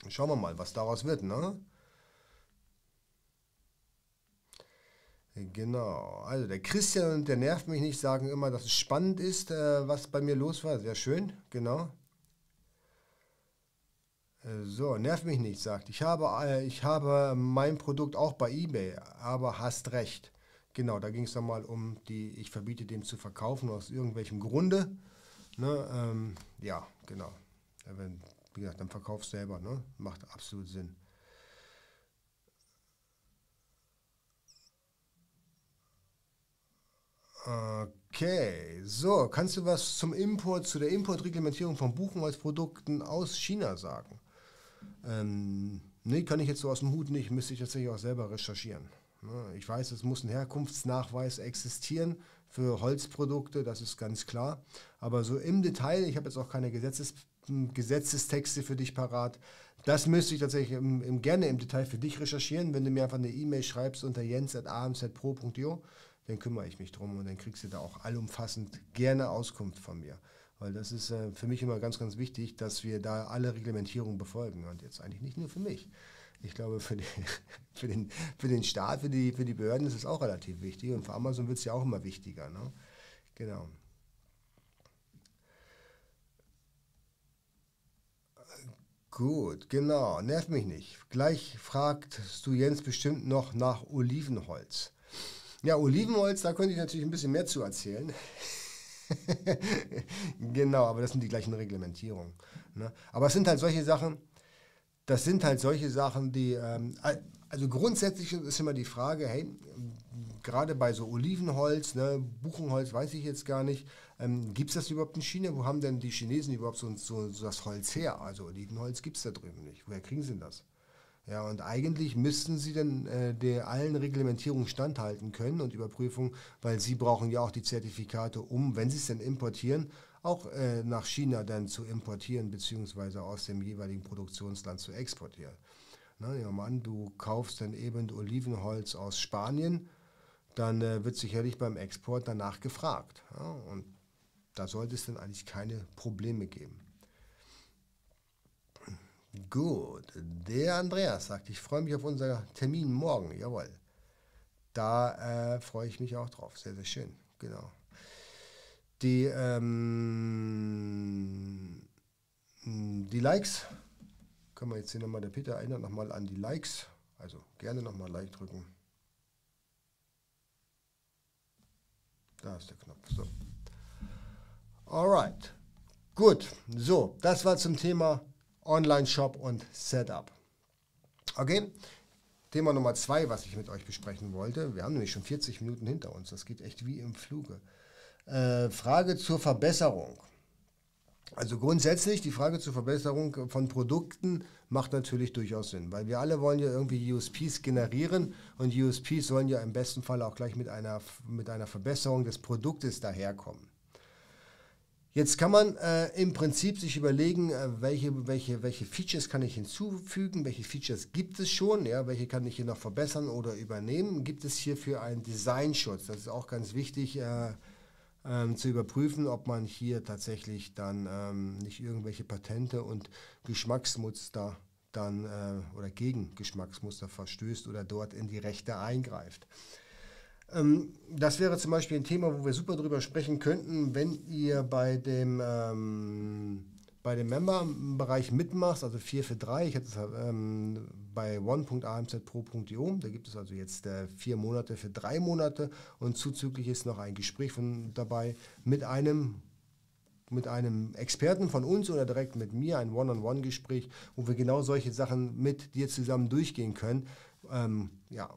Schauen wir mal, was daraus wird, ne? Genau. Also der Christian und der nervt mich nicht, sagen immer, dass es spannend ist, äh, was bei mir los war. Sehr schön, genau. Äh, so, nervt mich nicht, sagt. Ich habe, äh, ich habe mein Produkt auch bei eBay, aber hast recht. Genau, da ging es nochmal um die, ich verbiete dem zu verkaufen aus irgendwelchem Grunde. Ne, ähm, ja, genau. Wie gesagt, dann verkaufst selber, ne? Macht absolut Sinn. Okay, so, kannst du was zum Import, zu der Importreglementierung von Buchenholzprodukten aus China sagen? Ähm, nee, kann ich jetzt so aus dem Hut nicht, müsste ich tatsächlich auch selber recherchieren. Ne, ich weiß, es muss ein Herkunftsnachweis existieren für Holzprodukte, das ist ganz klar. Aber so im Detail, ich habe jetzt auch keine Gesetzes, Gesetzestexte für dich parat, das müsste ich tatsächlich im, im, gerne im Detail für dich recherchieren. Wenn du mir einfach eine E-Mail schreibst unter jens.amzpro.io, dann kümmere ich mich drum und dann kriegst du da auch allumfassend gerne Auskunft von mir. Weil das ist äh, für mich immer ganz, ganz wichtig, dass wir da alle Reglementierungen befolgen. Und jetzt eigentlich nicht nur für mich. Ich glaube, für, die, (laughs) für, den, für den Staat, für die, für die Behörden ist es auch relativ wichtig. Und für Amazon wird es ja auch immer wichtiger. Ne? Genau. Gut, genau. Nervt mich nicht. Gleich fragst du Jens bestimmt noch nach Olivenholz. Ja, Olivenholz, da könnte ich natürlich ein bisschen mehr zu erzählen. (laughs) genau, aber das sind die gleichen Reglementierungen. Ne? Aber es sind halt solche Sachen, das sind halt solche Sachen, die, ähm, also grundsätzlich ist immer die Frage, hey, gerade bei so Olivenholz, ne, Buchenholz weiß ich jetzt gar nicht, ähm, gibt es das überhaupt in China? Wo haben denn die Chinesen überhaupt so, so, so das Holz her? Also Olivenholz gibt es da drüben nicht. Woher kriegen sie das? Ja, und eigentlich müssten sie dann äh, der allen Reglementierungen standhalten können und Überprüfungen, weil sie brauchen ja auch die Zertifikate, um, wenn sie es dann importieren, auch äh, nach China dann zu importieren, beziehungsweise aus dem jeweiligen Produktionsland zu exportieren. Na, ja, Mann, du kaufst dann eben Olivenholz aus Spanien, dann äh, wird sicherlich beim Export danach gefragt. Ja, und da sollte es dann eigentlich keine Probleme geben. Gut, der Andreas sagt, ich freue mich auf unseren Termin morgen. Jawohl. Da äh, freue ich mich auch drauf. Sehr, sehr schön. Genau. Die, ähm, die Likes, können wir jetzt hier nochmal, der Peter erinnert nochmal an die Likes. Also gerne nochmal Like drücken. Da ist der Knopf. So. Alright. Gut. So, das war zum Thema Online-Shop und Setup. Okay, Thema Nummer zwei, was ich mit euch besprechen wollte. Wir haben nämlich schon 40 Minuten hinter uns. Das geht echt wie im Fluge. Äh, Frage zur Verbesserung. Also grundsätzlich, die Frage zur Verbesserung von Produkten macht natürlich durchaus Sinn, weil wir alle wollen ja irgendwie USPs generieren und USPs sollen ja im besten Fall auch gleich mit einer, mit einer Verbesserung des Produktes daherkommen. Jetzt kann man äh, im Prinzip sich überlegen, äh, welche, welche, welche Features kann ich hinzufügen, welche Features gibt es schon, ja, welche kann ich hier noch verbessern oder übernehmen. Gibt es hierfür einen Designschutz? Das ist auch ganz wichtig äh, ähm, zu überprüfen, ob man hier tatsächlich dann ähm, nicht irgendwelche Patente und Geschmacksmuster dann äh, oder gegen Geschmacksmuster verstößt oder dort in die Rechte eingreift. Ähm, das wäre zum Beispiel ein Thema, wo wir super drüber sprechen könnten, wenn ihr bei dem, ähm, bei dem Member-Bereich mitmacht, also 4 für 3. Ich hätte es ähm, bei one.amzpro.io, da gibt es also jetzt äh, vier Monate für drei Monate. Und zuzüglich ist noch ein Gespräch von dabei mit einem mit einem Experten von uns oder direkt mit mir, ein One-on-One-Gespräch, wo wir genau solche Sachen mit dir zusammen durchgehen können, ähm, ja,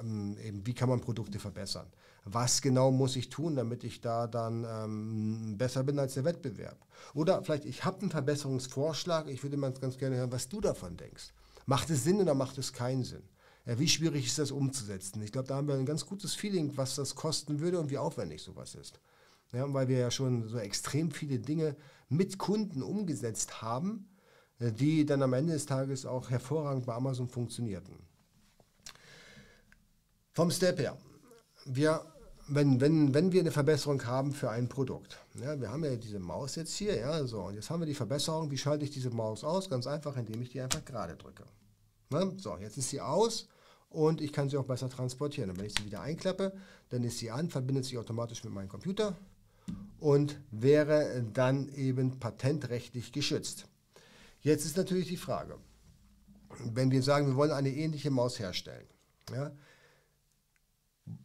ähm, eben, wie kann man Produkte verbessern? Was genau muss ich tun, damit ich da dann ähm, besser bin als der Wettbewerb? Oder vielleicht, ich habe einen Verbesserungsvorschlag, ich würde mal ganz gerne hören, was du davon denkst. Macht es Sinn oder macht es keinen Sinn? Ja, wie schwierig ist das umzusetzen? Ich glaube, da haben wir ein ganz gutes Feeling, was das kosten würde und wie aufwendig sowas ist. Ja, weil wir ja schon so extrem viele Dinge mit Kunden umgesetzt haben, äh, die dann am Ende des Tages auch hervorragend bei Amazon funktionierten. Vom Step her. Wir, wenn, wenn, wenn wir eine Verbesserung haben für ein Produkt. Ja, wir haben ja diese Maus jetzt hier, ja, so, und jetzt haben wir die Verbesserung. Wie schalte ich diese Maus aus? Ganz einfach, indem ich die einfach gerade drücke. Ne? So, jetzt ist sie aus und ich kann sie auch besser transportieren. Und wenn ich sie wieder einklappe, dann ist sie an, verbindet sich automatisch mit meinem Computer und wäre dann eben patentrechtlich geschützt. Jetzt ist natürlich die Frage, wenn wir sagen, wir wollen eine ähnliche Maus herstellen, ja,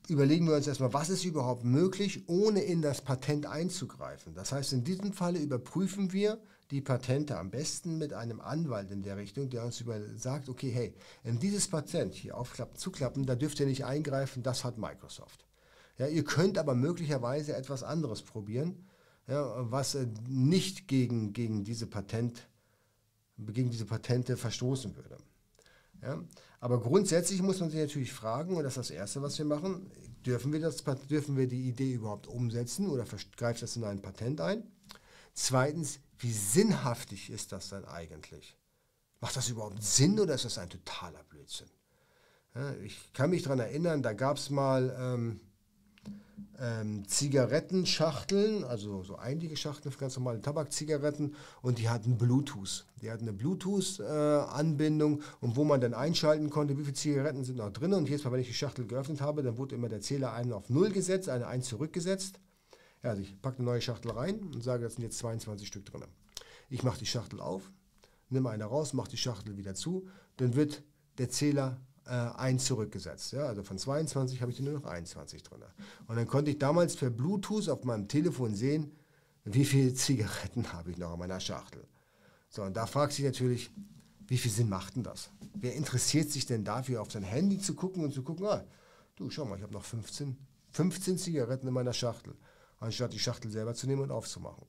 überlegen wir uns erstmal, was ist überhaupt möglich, ohne in das Patent einzugreifen. Das heißt, in diesem Falle überprüfen wir die Patente am besten mit einem Anwalt in der Richtung, der uns über sagt, okay, hey, in dieses Patent hier aufklappen, zuklappen, da dürft ihr nicht eingreifen, das hat Microsoft. Ja, ihr könnt aber möglicherweise etwas anderes probieren, ja, was äh, nicht gegen, gegen, diese Patent, gegen diese Patente verstoßen würde. Ja? Aber grundsätzlich muss man sich natürlich fragen, und das ist das Erste, was wir machen, dürfen wir, das, dürfen wir die Idee überhaupt umsetzen oder greift das in ein Patent ein? Zweitens, wie sinnhaftig ist das dann eigentlich? Macht das überhaupt Sinn oder ist das ein totaler Blödsinn? Ja, ich kann mich daran erinnern, da gab es mal ähm, ähm, Zigarettenschachteln, also so einige Schachteln für ganz normale Tabakzigaretten und die hatten Bluetooth. Die hatten eine Bluetooth-Anbindung äh, und wo man dann einschalten konnte, wie viele Zigaretten sind noch drin und jedes Mal, wenn ich die Schachtel geöffnet habe, dann wurde immer der Zähler einen auf 0 gesetzt, eine 1 zurückgesetzt. Ja, also ich packe eine neue Schachtel rein und sage, das sind jetzt 22 Stück drin. Ich mache die Schachtel auf, nehme eine raus, mache die Schachtel wieder zu, dann wird der Zähler äh, 1 zurückgesetzt. Ja? Also von 22 habe ich nur noch 21 drin. Und dann konnte ich damals per Bluetooth auf meinem Telefon sehen, wie viele Zigaretten habe ich noch in meiner Schachtel. So, und da fragt sich natürlich, wie viel Sinn macht denn das? Wer interessiert sich denn dafür, auf sein Handy zu gucken und zu gucken, ah, du, schau mal, ich habe noch 15, 15 Zigaretten in meiner Schachtel, anstatt die Schachtel selber zu nehmen und aufzumachen.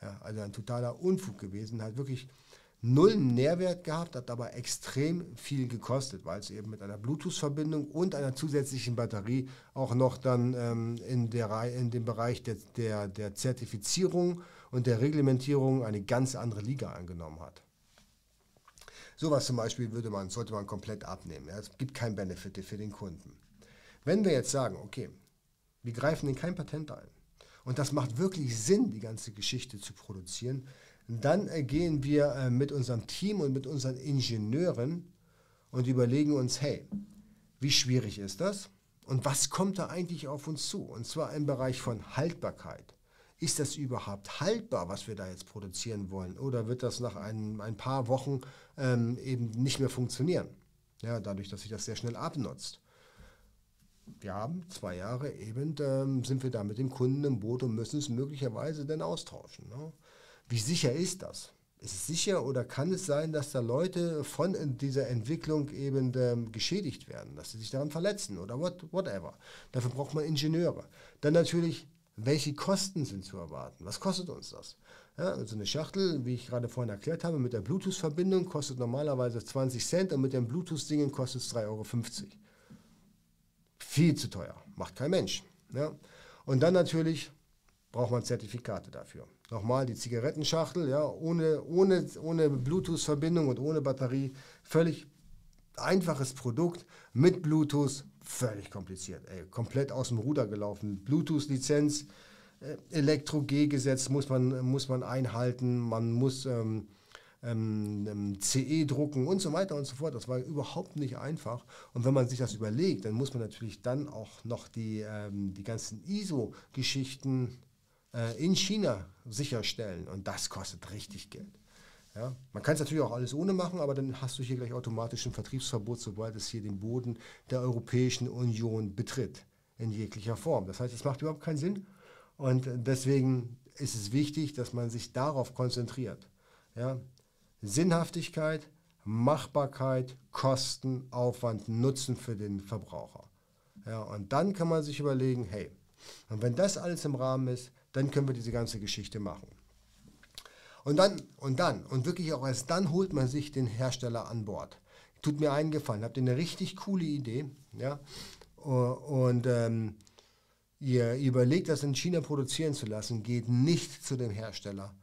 Ja, also ein totaler Unfug gewesen, halt wirklich null Nährwert gehabt, hat aber extrem viel gekostet, weil es eben mit einer Bluetooth-Verbindung und einer zusätzlichen Batterie auch noch dann ähm, in, der, in dem Bereich der, der, der Zertifizierung und der Reglementierung eine ganz andere Liga angenommen hat. Sowas zum Beispiel würde man, sollte man komplett abnehmen. Ja. Es gibt kein Benefit für den Kunden. Wenn wir jetzt sagen, okay, wir greifen in kein Patent ein und das macht wirklich Sinn, die ganze Geschichte zu produzieren, dann gehen wir äh, mit unserem Team und mit unseren Ingenieuren und überlegen uns, hey, wie schwierig ist das? Und was kommt da eigentlich auf uns zu? Und zwar im Bereich von Haltbarkeit. Ist das überhaupt haltbar, was wir da jetzt produzieren wollen? Oder wird das nach ein, ein paar Wochen ähm, eben nicht mehr funktionieren? Ja, dadurch, dass sich das sehr schnell abnutzt. Wir haben zwei Jahre eben, ähm, sind wir da mit dem Kunden im Boot und müssen es möglicherweise dann austauschen. Ne? Wie sicher ist das? Ist es sicher oder kann es sein, dass da Leute von dieser Entwicklung eben ähm, geschädigt werden, dass sie sich daran verletzen oder what, whatever? Dafür braucht man Ingenieure. Dann natürlich, welche Kosten sind zu erwarten? Was kostet uns das? Ja, also eine Schachtel, wie ich gerade vorhin erklärt habe, mit der Bluetooth-Verbindung kostet normalerweise 20 Cent und mit dem Bluetooth-Dingen kostet es 3,50 Euro. Viel zu teuer, macht kein Mensch. Ja. Und dann natürlich braucht man Zertifikate dafür. Nochmal die Zigarettenschachtel, ja, ohne, ohne, ohne Bluetooth-Verbindung und ohne Batterie. Völlig einfaches Produkt mit Bluetooth, völlig kompliziert. Ey, komplett aus dem Ruder gelaufen. Bluetooth-Lizenz, äh, Elektro-G-Gesetz muss man, muss man einhalten. Man muss ähm, ähm, ähm CE drucken und so weiter und so fort. Das war überhaupt nicht einfach. Und wenn man sich das überlegt, dann muss man natürlich dann auch noch die, ähm, die ganzen ISO-Geschichten äh, in China sicherstellen. Und das kostet richtig Geld. Ja? Man kann es natürlich auch alles ohne machen, aber dann hast du hier gleich automatisch ein Vertriebsverbot, sobald es hier den Boden der Europäischen Union betritt, in jeglicher Form. Das heißt, es macht überhaupt keinen Sinn. Und deswegen ist es wichtig, dass man sich darauf konzentriert. Ja? Sinnhaftigkeit, Machbarkeit, Kosten, Aufwand, Nutzen für den Verbraucher. Ja, und dann kann man sich überlegen, hey, und wenn das alles im Rahmen ist, dann können wir diese ganze Geschichte machen. Und dann, und dann, und wirklich auch erst dann holt man sich den Hersteller an Bord. Tut mir einen Gefallen, habt ihr eine richtig coole Idee, ja, und ähm, ihr überlegt, das in China produzieren zu lassen, geht nicht zu dem Hersteller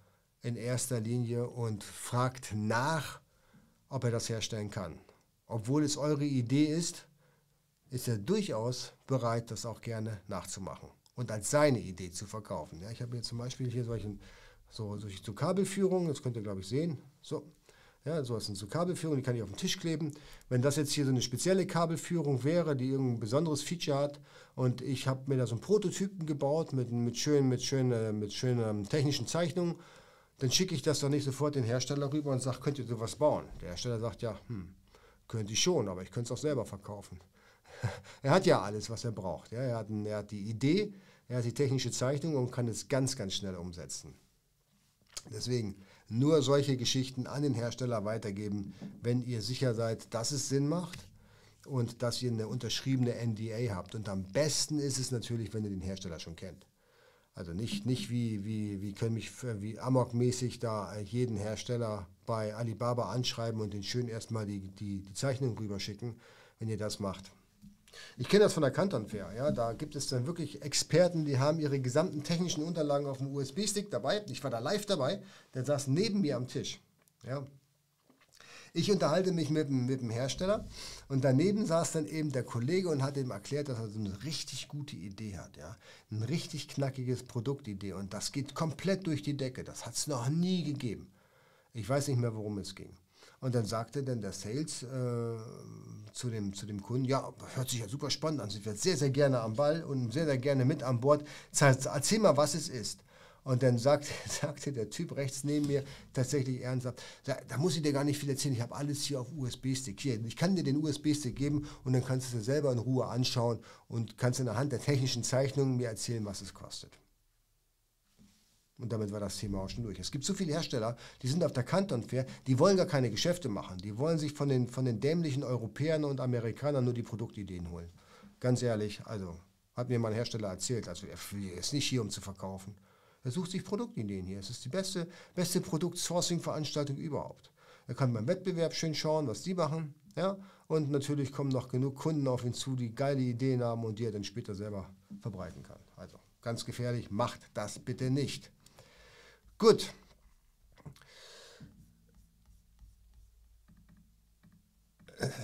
in erster Linie und fragt nach, ob er das herstellen kann. Obwohl es eure Idee ist, ist er durchaus bereit, das auch gerne nachzumachen und als seine Idee zu verkaufen. Ja, ich habe hier zum Beispiel hier solchen, so, solche so Kabelführungen, das könnt ihr glaube ich sehen. So, Ja, sowas sind so Kabelführungen, die kann ich auf den Tisch kleben. Wenn das jetzt hier so eine spezielle Kabelführung wäre, die irgendein besonderes Feature hat und ich habe mir da so einen Prototypen gebaut mit, mit schönen, mit schönen, mit schönen technischen Zeichnungen, dann schicke ich das doch nicht sofort den Hersteller rüber und sage, könnt ihr sowas bauen? Der Hersteller sagt ja, hm, könnte ich schon, aber ich könnte es auch selber verkaufen. Er hat ja alles, was er braucht. Ja, er, hat, er hat die Idee, er hat die technische Zeichnung und kann es ganz, ganz schnell umsetzen. Deswegen nur solche Geschichten an den Hersteller weitergeben, wenn ihr sicher seid, dass es Sinn macht und dass ihr eine unterschriebene NDA habt. Und am besten ist es natürlich, wenn ihr den Hersteller schon kennt. Also nicht, nicht wie, wie, wie können mich wie Amok-mäßig da jeden Hersteller bei Alibaba anschreiben und den schön erstmal die, die, die Zeichnung rüberschicken, wenn ihr das macht. Ich kenne das von der Canton Fair. Ja, da gibt es dann wirklich Experten, die haben ihre gesamten technischen Unterlagen auf dem USB-Stick dabei. Ich war da live dabei. Der saß neben mir am Tisch. Ja. Ich unterhalte mich mit, mit dem Hersteller und daneben saß dann eben der Kollege und hat ihm erklärt, dass er so eine richtig gute Idee hat. Ja? Ein richtig knackiges Produktidee und das geht komplett durch die Decke. Das hat es noch nie gegeben. Ich weiß nicht mehr, worum es ging. Und dann sagte dann der Sales äh, zu, dem, zu dem Kunden, ja, hört sich ja super spannend an, ich werde sehr, sehr gerne am Ball und sehr, sehr gerne mit an Bord. Erzähl mal, was es ist. Und dann sagt, (laughs) sagte der Typ rechts neben mir tatsächlich ernsthaft, da, da muss ich dir gar nicht viel erzählen, ich habe alles hier auf USB-Stick. Hier, ich kann dir den USB-Stick geben und dann kannst du es dir selber in Ruhe anschauen und kannst in der Hand der technischen Zeichnungen mir erzählen, was es kostet. Und damit war das Thema auch schon durch. Es gibt so viele Hersteller, die sind auf der Canton Fair, die wollen gar keine Geschäfte machen. Die wollen sich von den, von den dämlichen Europäern und Amerikanern nur die Produktideen holen. Ganz ehrlich, also hat mir mein Hersteller erzählt, also er ist nicht hier, um zu verkaufen. Er sucht sich Produktideen hier. Es ist die beste, beste Produkt-Sourcing-Veranstaltung überhaupt. Er kann beim Wettbewerb schön schauen, was die machen. Ja? Und natürlich kommen noch genug Kunden auf ihn zu, die geile Ideen haben und die er dann später selber verbreiten kann. Also ganz gefährlich, macht das bitte nicht. Gut.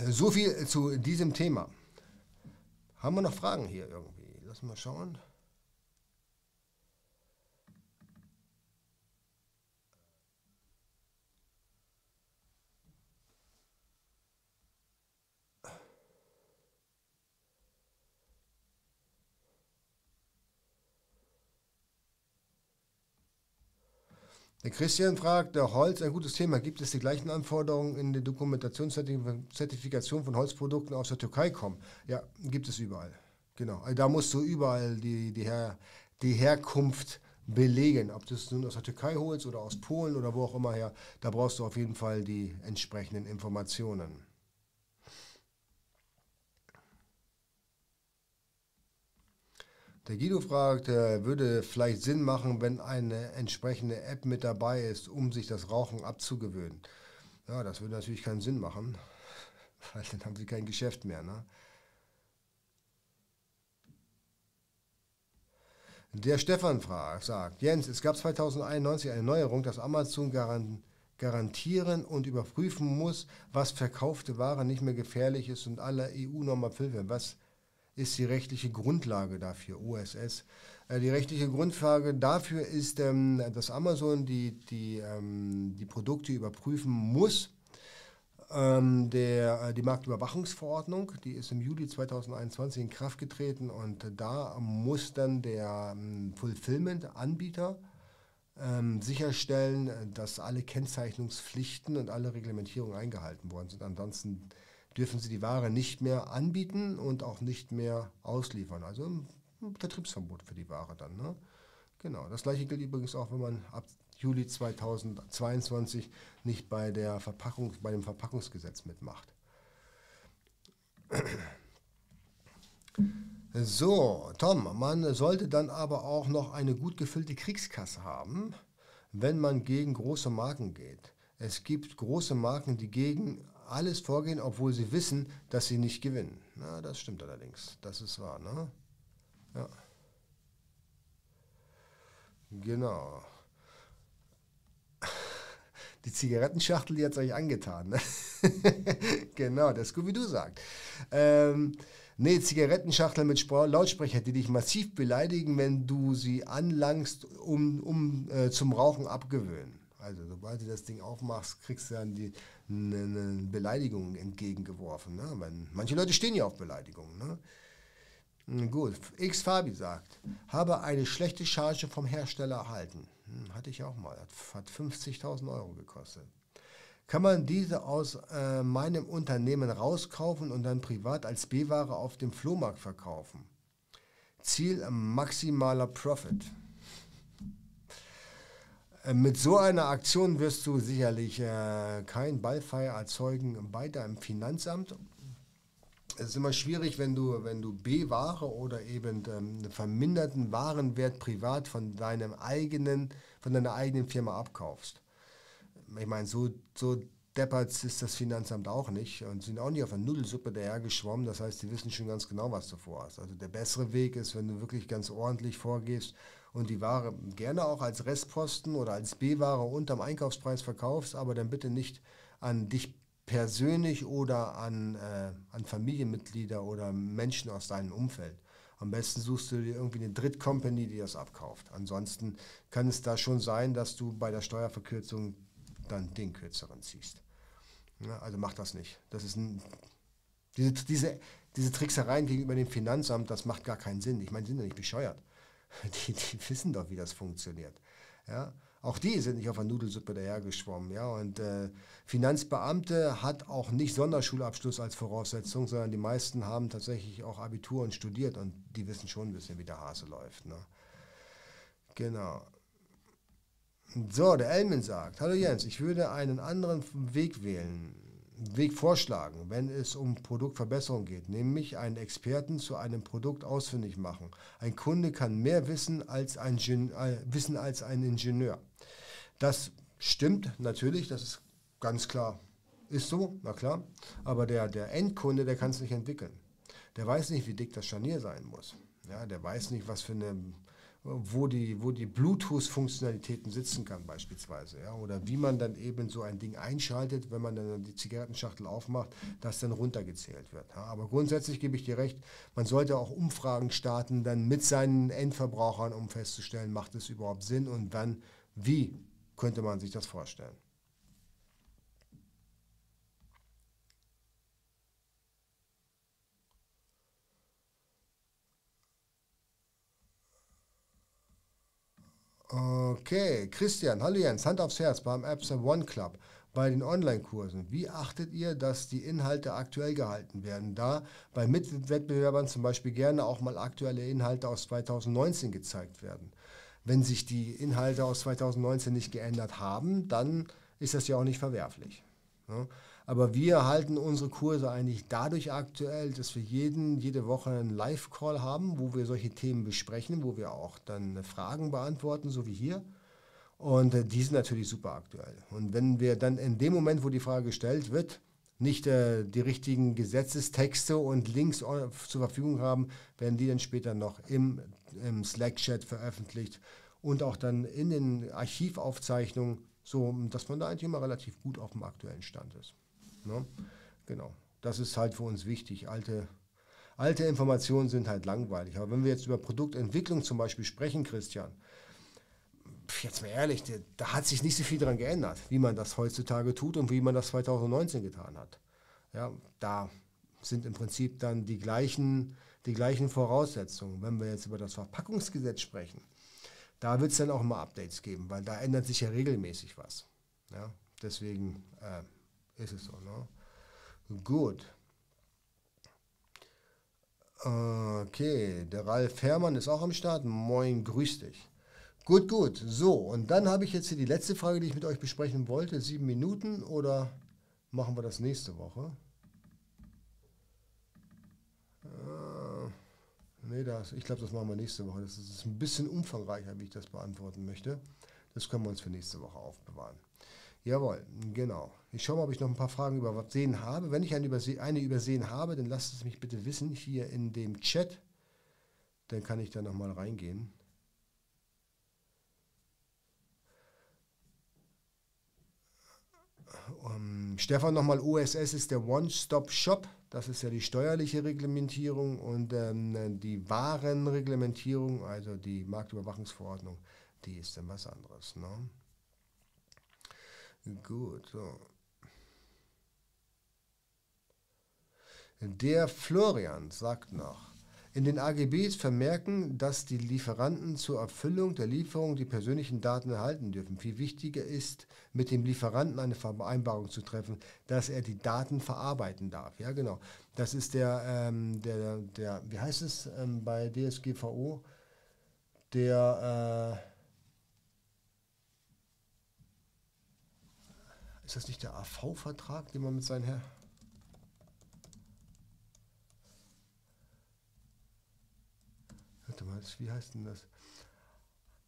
So viel zu diesem Thema. Haben wir noch Fragen hier irgendwie? Lass mal schauen. Der Christian fragt, der Holz, ein gutes Thema. Gibt es die gleichen Anforderungen in der Dokumentationszertifikation von Holzprodukten aus der Türkei kommen? Ja, gibt es überall. Genau. Also da musst du überall die, die, Her die Herkunft belegen. Ob du es nun aus der Türkei holst oder aus Polen oder wo auch immer her, da brauchst du auf jeden Fall die entsprechenden Informationen. Der Guido fragt, äh, würde vielleicht Sinn machen, wenn eine entsprechende App mit dabei ist, um sich das Rauchen abzugewöhnen. Ja, das würde natürlich keinen Sinn machen, (laughs) weil dann haben sie kein Geschäft mehr. Ne? Der Stefan fragt, sagt, Jens, es gab 2091 eine Neuerung, dass Amazon garantieren und überprüfen muss, was verkaufte Ware nicht mehr gefährlich ist und alle EU-Normen erfüllt werden. Was ist die rechtliche Grundlage dafür, OSS. Äh, die rechtliche Grundlage dafür ist, ähm, dass Amazon die, die, ähm, die Produkte überprüfen muss. Ähm, der, äh, die Marktüberwachungsverordnung, die ist im Juli 2021 in Kraft getreten und da muss dann der Fulfillment-Anbieter sicherstellen, dass alle Kennzeichnungspflichten und alle Reglementierungen eingehalten worden sind. Ansonsten dürfen sie die Ware nicht mehr anbieten und auch nicht mehr ausliefern. Also ein Vertriebsverbot für die Ware dann. Ne? Genau. Das gleiche gilt übrigens auch, wenn man ab Juli 2022 nicht bei, der Verpackung, bei dem Verpackungsgesetz mitmacht. (clears throat) So, Tom, man sollte dann aber auch noch eine gut gefüllte Kriegskasse haben, wenn man gegen große Marken geht. Es gibt große Marken, die gegen alles vorgehen, obwohl sie wissen, dass sie nicht gewinnen. Na, das stimmt allerdings. Das ist wahr, ne? Ja. Genau. (laughs) Die Zigarettenschachtel, die hat es euch angetan. Ne? (laughs) genau, das Scooby-Doo sagt. Ähm, nee, Zigarettenschachtel mit Lautsprecher, die dich massiv beleidigen, wenn du sie anlangst, um, um äh, zum Rauchen abgewöhnen. Also sobald du das Ding aufmachst, kriegst du dann die, eine, Beleidigung entgegengeworfen. Ne? Man, manche Leute stehen ja auf Beleidigungen. Ne? Hm, gut, X Fabi sagt, habe eine schlechte Charge vom Hersteller erhalten. Hm, hatte ich auch mal, hat 50.000 Euro gekostet. Kann man diese aus äh, meinem Unternehmen rauskaufen und dann privat als B-Ware auf dem Flohmarkt verkaufen? Ziel maximaler Profit. Äh, mit so einer Aktion wirst du sicherlich äh, kein Ballfeier erzeugen bei deinem Finanzamt. Es ist immer schwierig, wenn du, wenn du B-Ware oder eben ähm, einen verminderten Warenwert privat von deinem eigenen, von deiner eigenen Firma abkaufst. Ich meine, so, so deppert ist das Finanzamt auch nicht und sind auch nicht auf der Nudelsuppe dahergeschwommen. Das heißt, die wissen schon ganz genau, was du vorhast. Also der bessere Weg ist, wenn du wirklich ganz ordentlich vorgehst und die Ware gerne auch als Restposten oder als B-Ware unterm Einkaufspreis verkaufst, aber dann bitte nicht an dich persönlich oder an, äh, an Familienmitglieder oder Menschen aus deinem Umfeld. Am besten suchst du dir irgendwie eine Drittcompany, die das abkauft. Ansonsten kann es da schon sein, dass du bei der Steuerverkürzung dann den kürzeren ziehst. Ja, also mach das nicht. Das ist ein, diese, diese, diese Tricksereien gegenüber dem Finanzamt, das macht gar keinen Sinn. Ich meine, die sind ja nicht bescheuert. (laughs) Die, die wissen doch, wie das funktioniert. Ja? Auch die sind nicht auf der Nudelsuppe dahergeschwommen. Ja? Und äh, Finanzbeamte hat auch nicht Sonderschulabschluss als Voraussetzung, sondern die meisten haben tatsächlich auch Abitur und studiert und die wissen schon ein bisschen, wie der Hase läuft. Ne? Genau. So, der Elmin sagt, hallo Jens, ich würde einen anderen Weg wählen, Weg vorschlagen, wenn es um Produktverbesserung geht, nämlich einen Experten zu einem Produkt ausfindig machen. Ein Kunde kann mehr wissen als ein, äh, wissen als ein Ingenieur. Das stimmt natürlich, das ist ganz klar. Ist so, na klar. Aber der, der Endkunde, der kann es nicht entwickeln. Der weiß nicht, wie dick das Scharnier sein muss. Ja, der weiß nicht, was für eine wo die, wo die Bluetooth-Funktionalitäten sitzen kann beispielsweise. Ja, oder wie man dann eben so ein Ding einschaltet, wenn man dann die Zigarettenschachtel aufmacht, dass dann runtergezählt wird. Ja, aber grundsätzlich gebe ich dir recht, man sollte auch Umfragen starten dann mit seinen Endverbrauchern, um festzustellen, macht es überhaupt Sinn und dann, wie könnte man sich das vorstellen. Okay, Christian, hallo Jens, Hand aufs Herz beim Apps One Club. Bei den Online-Kursen, wie achtet ihr, dass die Inhalte aktuell gehalten werden? Da bei Mitwettbewerbern zum Beispiel gerne auch mal aktuelle Inhalte aus 2019 gezeigt werden. Wenn sich die Inhalte aus 2019 nicht geändert haben, dann ist das ja auch nicht verwerflich. Ne? Aber wir halten unsere Kurse eigentlich dadurch aktuell, dass wir jeden, jede Woche einen Live-Call haben, wo wir solche Themen besprechen, wo wir auch dann Fragen beantworten, so wie hier. Und äh, die sind natürlich super aktuell. Und wenn wir dann in dem Moment, wo die Frage gestellt wird, nicht äh, die richtigen Gesetzestexte und Links zur Verfügung haben, werden die dann später noch im, im Slack-Chat veröffentlicht und auch dann in den Archivaufzeichnungen, so dass man da eigentlich immer relativ gut auf dem aktuellen Stand ist. Ne? Genau. Das ist halt für uns wichtig. Alte, alte Informationen sind halt langweilig. Aber wenn wir jetzt über Produktentwicklung zum Beispiel sprechen, Christian, jetzt mal ehrlich, da hat sich nicht so viel daran geändert, wie man das heutzutage tut und wie man das 2019 getan hat. Ja, da sind im Prinzip dann die gleichen, die gleichen Voraussetzungen. Wenn wir jetzt über das Verpackungsgesetz sprechen, da wird es dann auch immer Updates geben, weil da ändert sich ja regelmäßig was. Ja, deswegen äh, ist es so, ne? Gut. Okay, der Ralf Herrmann ist auch am Start. Moin, grüß dich. Gut, gut. So, und dann habe ich jetzt hier die letzte Frage, die ich mit euch besprechen wollte. Sieben Minuten oder machen wir das nächste Woche? Äh, nee, das, ich glaube, das machen wir nächste Woche. Das ist ein bisschen umfangreicher, wie ich das beantworten möchte. Das können wir uns für nächste Woche aufbewahren. Jawohl, genau. Ich schaue mal, ob ich noch ein paar Fragen übersehen habe. Wenn ich eine, überse eine übersehen habe, dann lasst es mich bitte wissen hier in dem Chat. Dann kann ich da nochmal reingehen. Um, Stefan nochmal, OSS ist der One-Stop-Shop. Das ist ja die steuerliche Reglementierung und ähm, die Warenreglementierung, also die Marktüberwachungsverordnung, die ist dann was anderes. Ne? Gut, so. Der Florian sagt noch, in den AGBs vermerken, dass die Lieferanten zur Erfüllung der Lieferung die persönlichen Daten erhalten dürfen. Viel wichtiger ist, mit dem Lieferanten eine Vereinbarung zu treffen, dass er die Daten verarbeiten darf. Ja, genau. Das ist der, ähm, der, der wie heißt es ähm, bei DSGVO? Der, äh, ist das nicht der AV-Vertrag, den man mit seinen Herren warte mal, wie heißt denn das?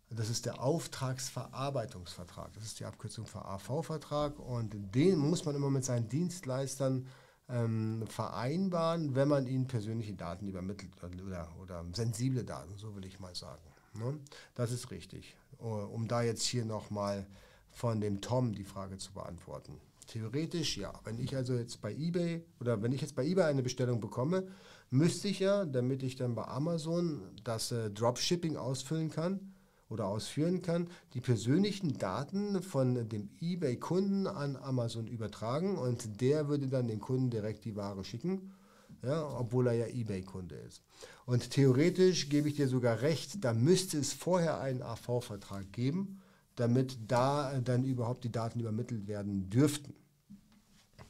Das ist der Auftragsverarbeitungsvertrag. Das ist die Abkürzung für AV-Vertrag und den muss man immer mit seinen Dienstleistern ähm, vereinbaren, wenn man ihnen persönliche Daten übermittelt oder, oder sensible Daten, so will ich mal sagen. Ne? Das ist richtig. Um da jetzt hier nochmal von dem Tom die Frage zu beantworten. Theoretisch ja. Wenn ich also jetzt bei eBay oder wenn ich jetzt bei eBay eine Bestellung bekomme müsste ich ja, damit ich dann bei Amazon das äh, Dropshipping ausfüllen kann oder ausführen kann, die persönlichen Daten von dem eBay-Kunden an Amazon übertragen und der würde dann dem Kunden direkt die Ware schicken, ja, obwohl er ja eBay-Kunde ist. Und theoretisch gebe ich dir sogar recht, da müsste es vorher einen AV-Vertrag geben, damit da dann überhaupt die Daten übermittelt werden dürften.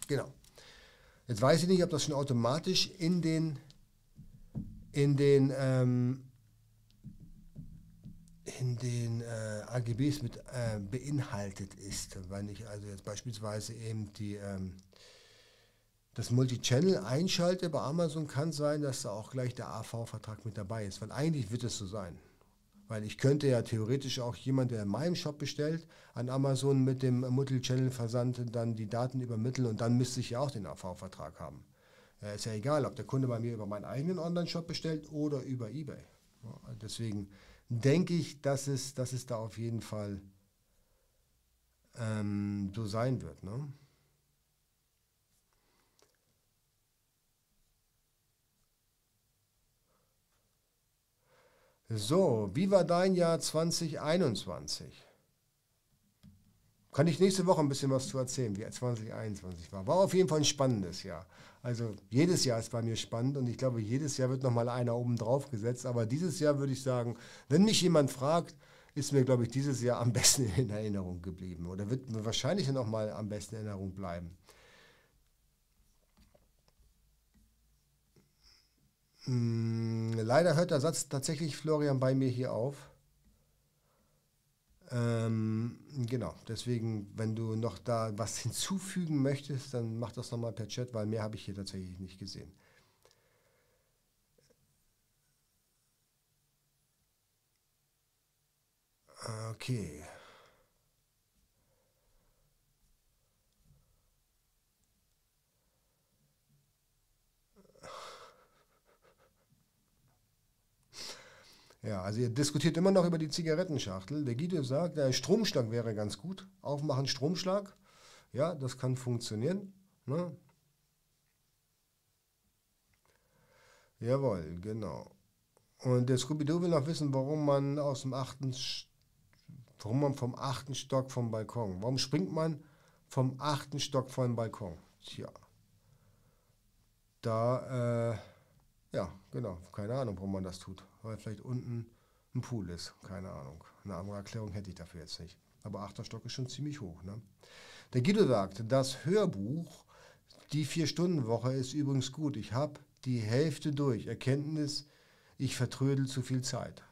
Genau. Jetzt weiß ich nicht, ob das schon automatisch in den in den, ähm, in den äh, AGBs mit äh, beinhaltet ist. Wenn ich also jetzt beispielsweise eben die, ähm, das Multichannel einschalte bei Amazon, kann sein, dass da auch gleich der AV-Vertrag mit dabei ist, weil eigentlich wird es so sein. Weil ich könnte ja theoretisch auch jemand, der in meinem Shop bestellt, an Amazon mit dem Multichannel-Versand dann die Daten übermitteln und dann müsste ich ja auch den AV-Vertrag haben. Ja, ist ja egal, ob der Kunde bei mir über meinen eigenen Online-Shop bestellt oder über eBay. Ja, deswegen denke ich, dass es, dass es da auf jeden Fall ähm, so sein wird. Ne? So, wie war dein Jahr 2021? Kann ich nächste Woche ein bisschen was zu erzählen, wie 2021 war. War auf jeden Fall ein spannendes Jahr. Also jedes Jahr ist bei mir spannend und ich glaube, jedes Jahr wird nochmal einer oben drauf gesetzt. Aber dieses Jahr würde ich sagen, wenn mich jemand fragt, ist mir, glaube ich, dieses Jahr am besten in Erinnerung geblieben oder wird mir wahrscheinlich nochmal am besten in Erinnerung bleiben. Leider hört der Satz tatsächlich Florian bei mir hier auf. Ähm, genau, deswegen, wenn du noch da was (laughs) hinzufügen möchtest, dann mach das nochmal per Chat, weil mehr habe ich hier tatsächlich nicht gesehen. Okay. Ja, also ihr diskutiert immer noch über die Zigarettenschachtel. Der Guido sagt, der Stromschlag wäre ganz gut. Aufmachen, Stromschlag. Ja, das kann funktionieren. Ne? Jawohl, genau. Und der Scooby-Doo will noch wissen, warum man aus dem achten, warum man vom achten Stock vom Balkon, warum springt man vom achten Stock vom Balkon? Tja, da, äh, ja, genau, keine Ahnung, warum man das tut weil vielleicht unten ein Pool ist. Keine Ahnung. Eine andere Erklärung hätte ich dafür jetzt nicht. Aber achter Stock ist schon ziemlich hoch. Ne? Der Guido sagt, das Hörbuch, die Vier-Stunden-Woche ist übrigens gut. Ich habe die Hälfte durch. Erkenntnis, ich vertrödel zu viel Zeit.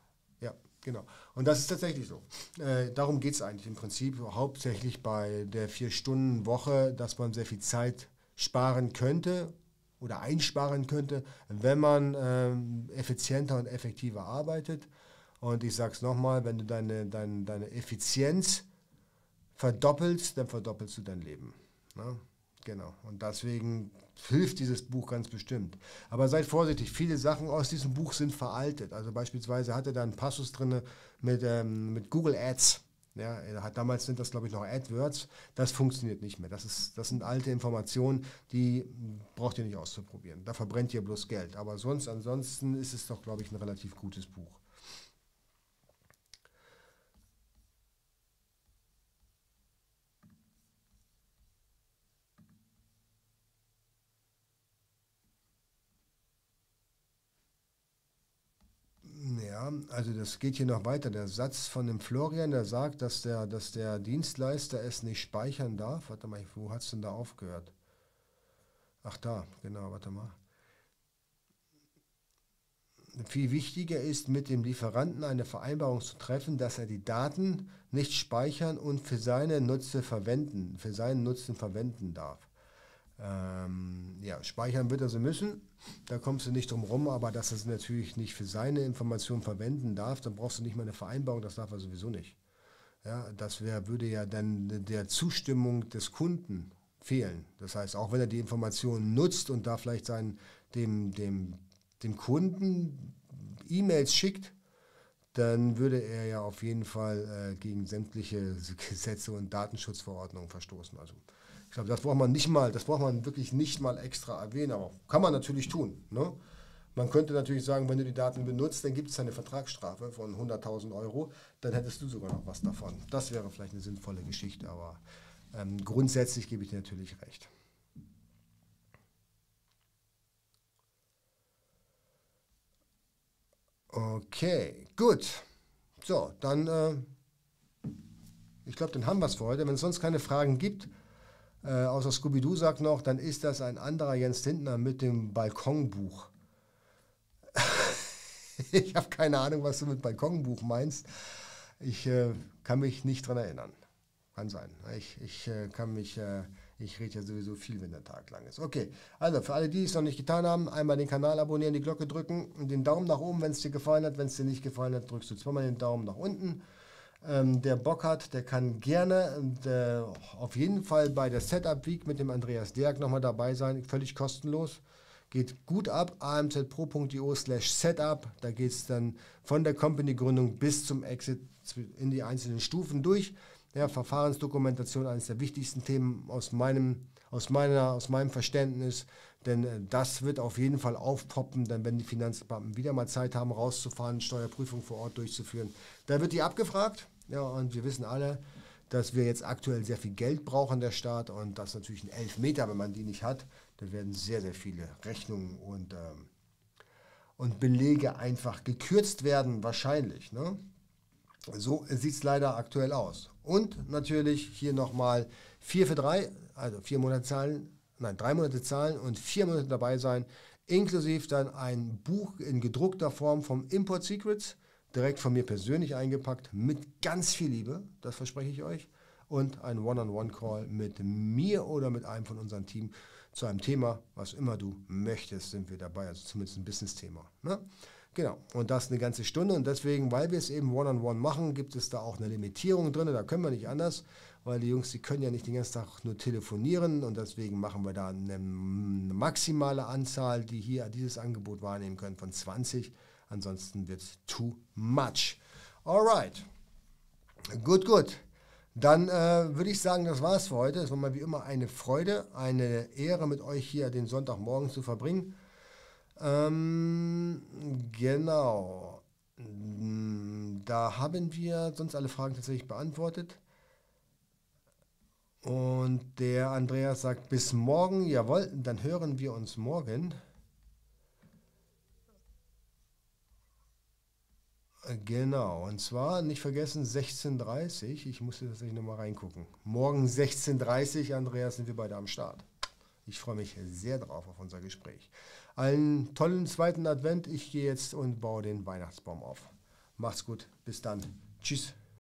Ja, genau. Und das ist tatsächlich so. Äh, darum geht es eigentlich im Prinzip hauptsächlich bei der Vier-Stunden-Woche, dass man sehr viel Zeit sparen könnte oder einsparen könnte, wenn man ähm, effizienter und effektiver arbeitet. Und ich sage es nochmal, wenn du deine, deine, deine Effizienz verdoppelst, dann verdoppelst du dein Leben. Ne? Genau. Und deswegen hilft dieses Buch ganz bestimmt. Aber seid vorsichtig, viele Sachen aus diesem Buch sind veraltet. Also beispielsweise hatte da einen Passus drin mit, ähm, mit Google Ads. Ja, damals sind das, glaube ich, noch AdWords. Das funktioniert nicht mehr. Das, ist, das sind alte Informationen, die braucht ihr nicht auszuprobieren. Da verbrennt ihr bloß Geld. Aber sonst, ansonsten ist es doch, glaube ich, ein relativ gutes Buch. Also das geht hier noch weiter. Der Satz von dem Florian, der sagt, dass der, dass der Dienstleister es nicht speichern darf. Warte mal, wo hat es denn da aufgehört? Ach da, genau, warte mal. Viel wichtiger ist, mit dem Lieferanten eine Vereinbarung zu treffen, dass er die Daten nicht speichern und für seine Nutze verwenden, für seinen Nutzen verwenden darf. Ähm, ja, speichern wird er sie müssen, da kommst du nicht drum rum, aber dass er es natürlich nicht für seine Informationen verwenden darf, dann brauchst du nicht mal eine Vereinbarung, das darf er sowieso nicht. Ja, das wär, würde ja dann der Zustimmung des Kunden fehlen. Das heißt, auch wenn er die Informationen nutzt und da vielleicht seinen, dem, dem, dem Kunden E-Mails schickt, dann würde er ja auf jeden Fall äh, gegen sämtliche Gesetze und Datenschutzverordnungen verstoßen. Also ich glaube, das braucht man nicht mal, das braucht man wirklich nicht mal extra erwähnen, aber kann man natürlich tun. Ne? Man könnte natürlich sagen, wenn du die Daten benutzt, dann gibt es eine Vertragsstrafe von 100.000 Euro, dann hättest du sogar noch was davon. Das wäre vielleicht eine sinnvolle Geschichte, aber ähm, grundsätzlich gebe ich dir natürlich recht. Okay, gut. So, dann, äh, ich glaube, dann haben wir es für heute. Wenn es sonst keine Fragen gibt, äh, außer Scooby-Doo sagt noch, dann ist das ein anderer Jens Lindner mit dem Balkonbuch. (laughs) ich habe keine Ahnung, was du mit Balkonbuch meinst. Ich äh, kann mich nicht daran erinnern. Kann sein. Ich, ich äh, kann mich, äh, ich rede ja sowieso viel, wenn der Tag lang ist. Okay, also für alle, die es noch nicht getan haben, einmal den Kanal abonnieren, die Glocke drücken und den Daumen nach oben, wenn es dir gefallen hat. Wenn es dir nicht gefallen hat, drückst du zweimal den Daumen nach unten. Ähm, der Bock hat, der kann gerne der, auf jeden Fall bei der Setup Week mit dem Andreas Derg nochmal dabei sein, völlig kostenlos. Geht gut ab, amzpro.io slash setup. Da geht es dann von der Company-Gründung bis zum Exit in die einzelnen Stufen durch. Ja, Verfahrensdokumentation, eines der wichtigsten Themen aus meinem, aus meiner, aus meinem Verständnis. Denn äh, das wird auf jeden Fall aufpoppen, dann wenn die Finanzbeamten wieder mal Zeit haben, rauszufahren, Steuerprüfung vor Ort durchzuführen. Da wird die abgefragt. Ja, und wir wissen alle, dass wir jetzt aktuell sehr viel Geld brauchen, der Staat. Und das ist natürlich ein Elfmeter, wenn man die nicht hat. Da werden sehr, sehr viele Rechnungen und, ähm, und Belege einfach gekürzt werden, wahrscheinlich. Ne? So sieht es leider aktuell aus. Und natürlich hier nochmal 4 für 3, also 4 Monate zahlen, nein, 3 Monate zahlen und 4 Monate dabei sein, inklusive dann ein Buch in gedruckter Form vom Import Secrets, direkt von mir persönlich eingepackt, mit ganz viel Liebe, das verspreche ich euch, und ein One-on-One-Call mit mir oder mit einem von unserem Team zu einem Thema, was immer du möchtest, sind wir dabei, also zumindest ein Business-Thema. Ne? Genau, und das eine ganze Stunde. Und deswegen, weil wir es eben One-on-One -on -one machen, gibt es da auch eine Limitierung drin. Da können wir nicht anders, weil die Jungs, die können ja nicht den ganzen Tag nur telefonieren. Und deswegen machen wir da eine maximale Anzahl, die hier dieses Angebot wahrnehmen können, von 20. Ansonsten wird es too much. Alright. Gut, gut. Dann äh, würde ich sagen, das war's für heute. Es war mal wie immer eine Freude, eine Ehre, mit euch hier den Sonntagmorgen zu verbringen. Ähm, genau. Da haben wir sonst alle Fragen tatsächlich beantwortet. Und der Andreas sagt, bis morgen, jawohl, dann hören wir uns morgen. Genau, und zwar nicht vergessen 16.30 Ich musste tatsächlich nochmal reingucken. Morgen 16.30 Andreas, sind wir beide am Start. Ich freue mich sehr drauf auf unser Gespräch. Einen tollen zweiten Advent. Ich gehe jetzt und baue den Weihnachtsbaum auf. Macht's gut. Bis dann. Tschüss.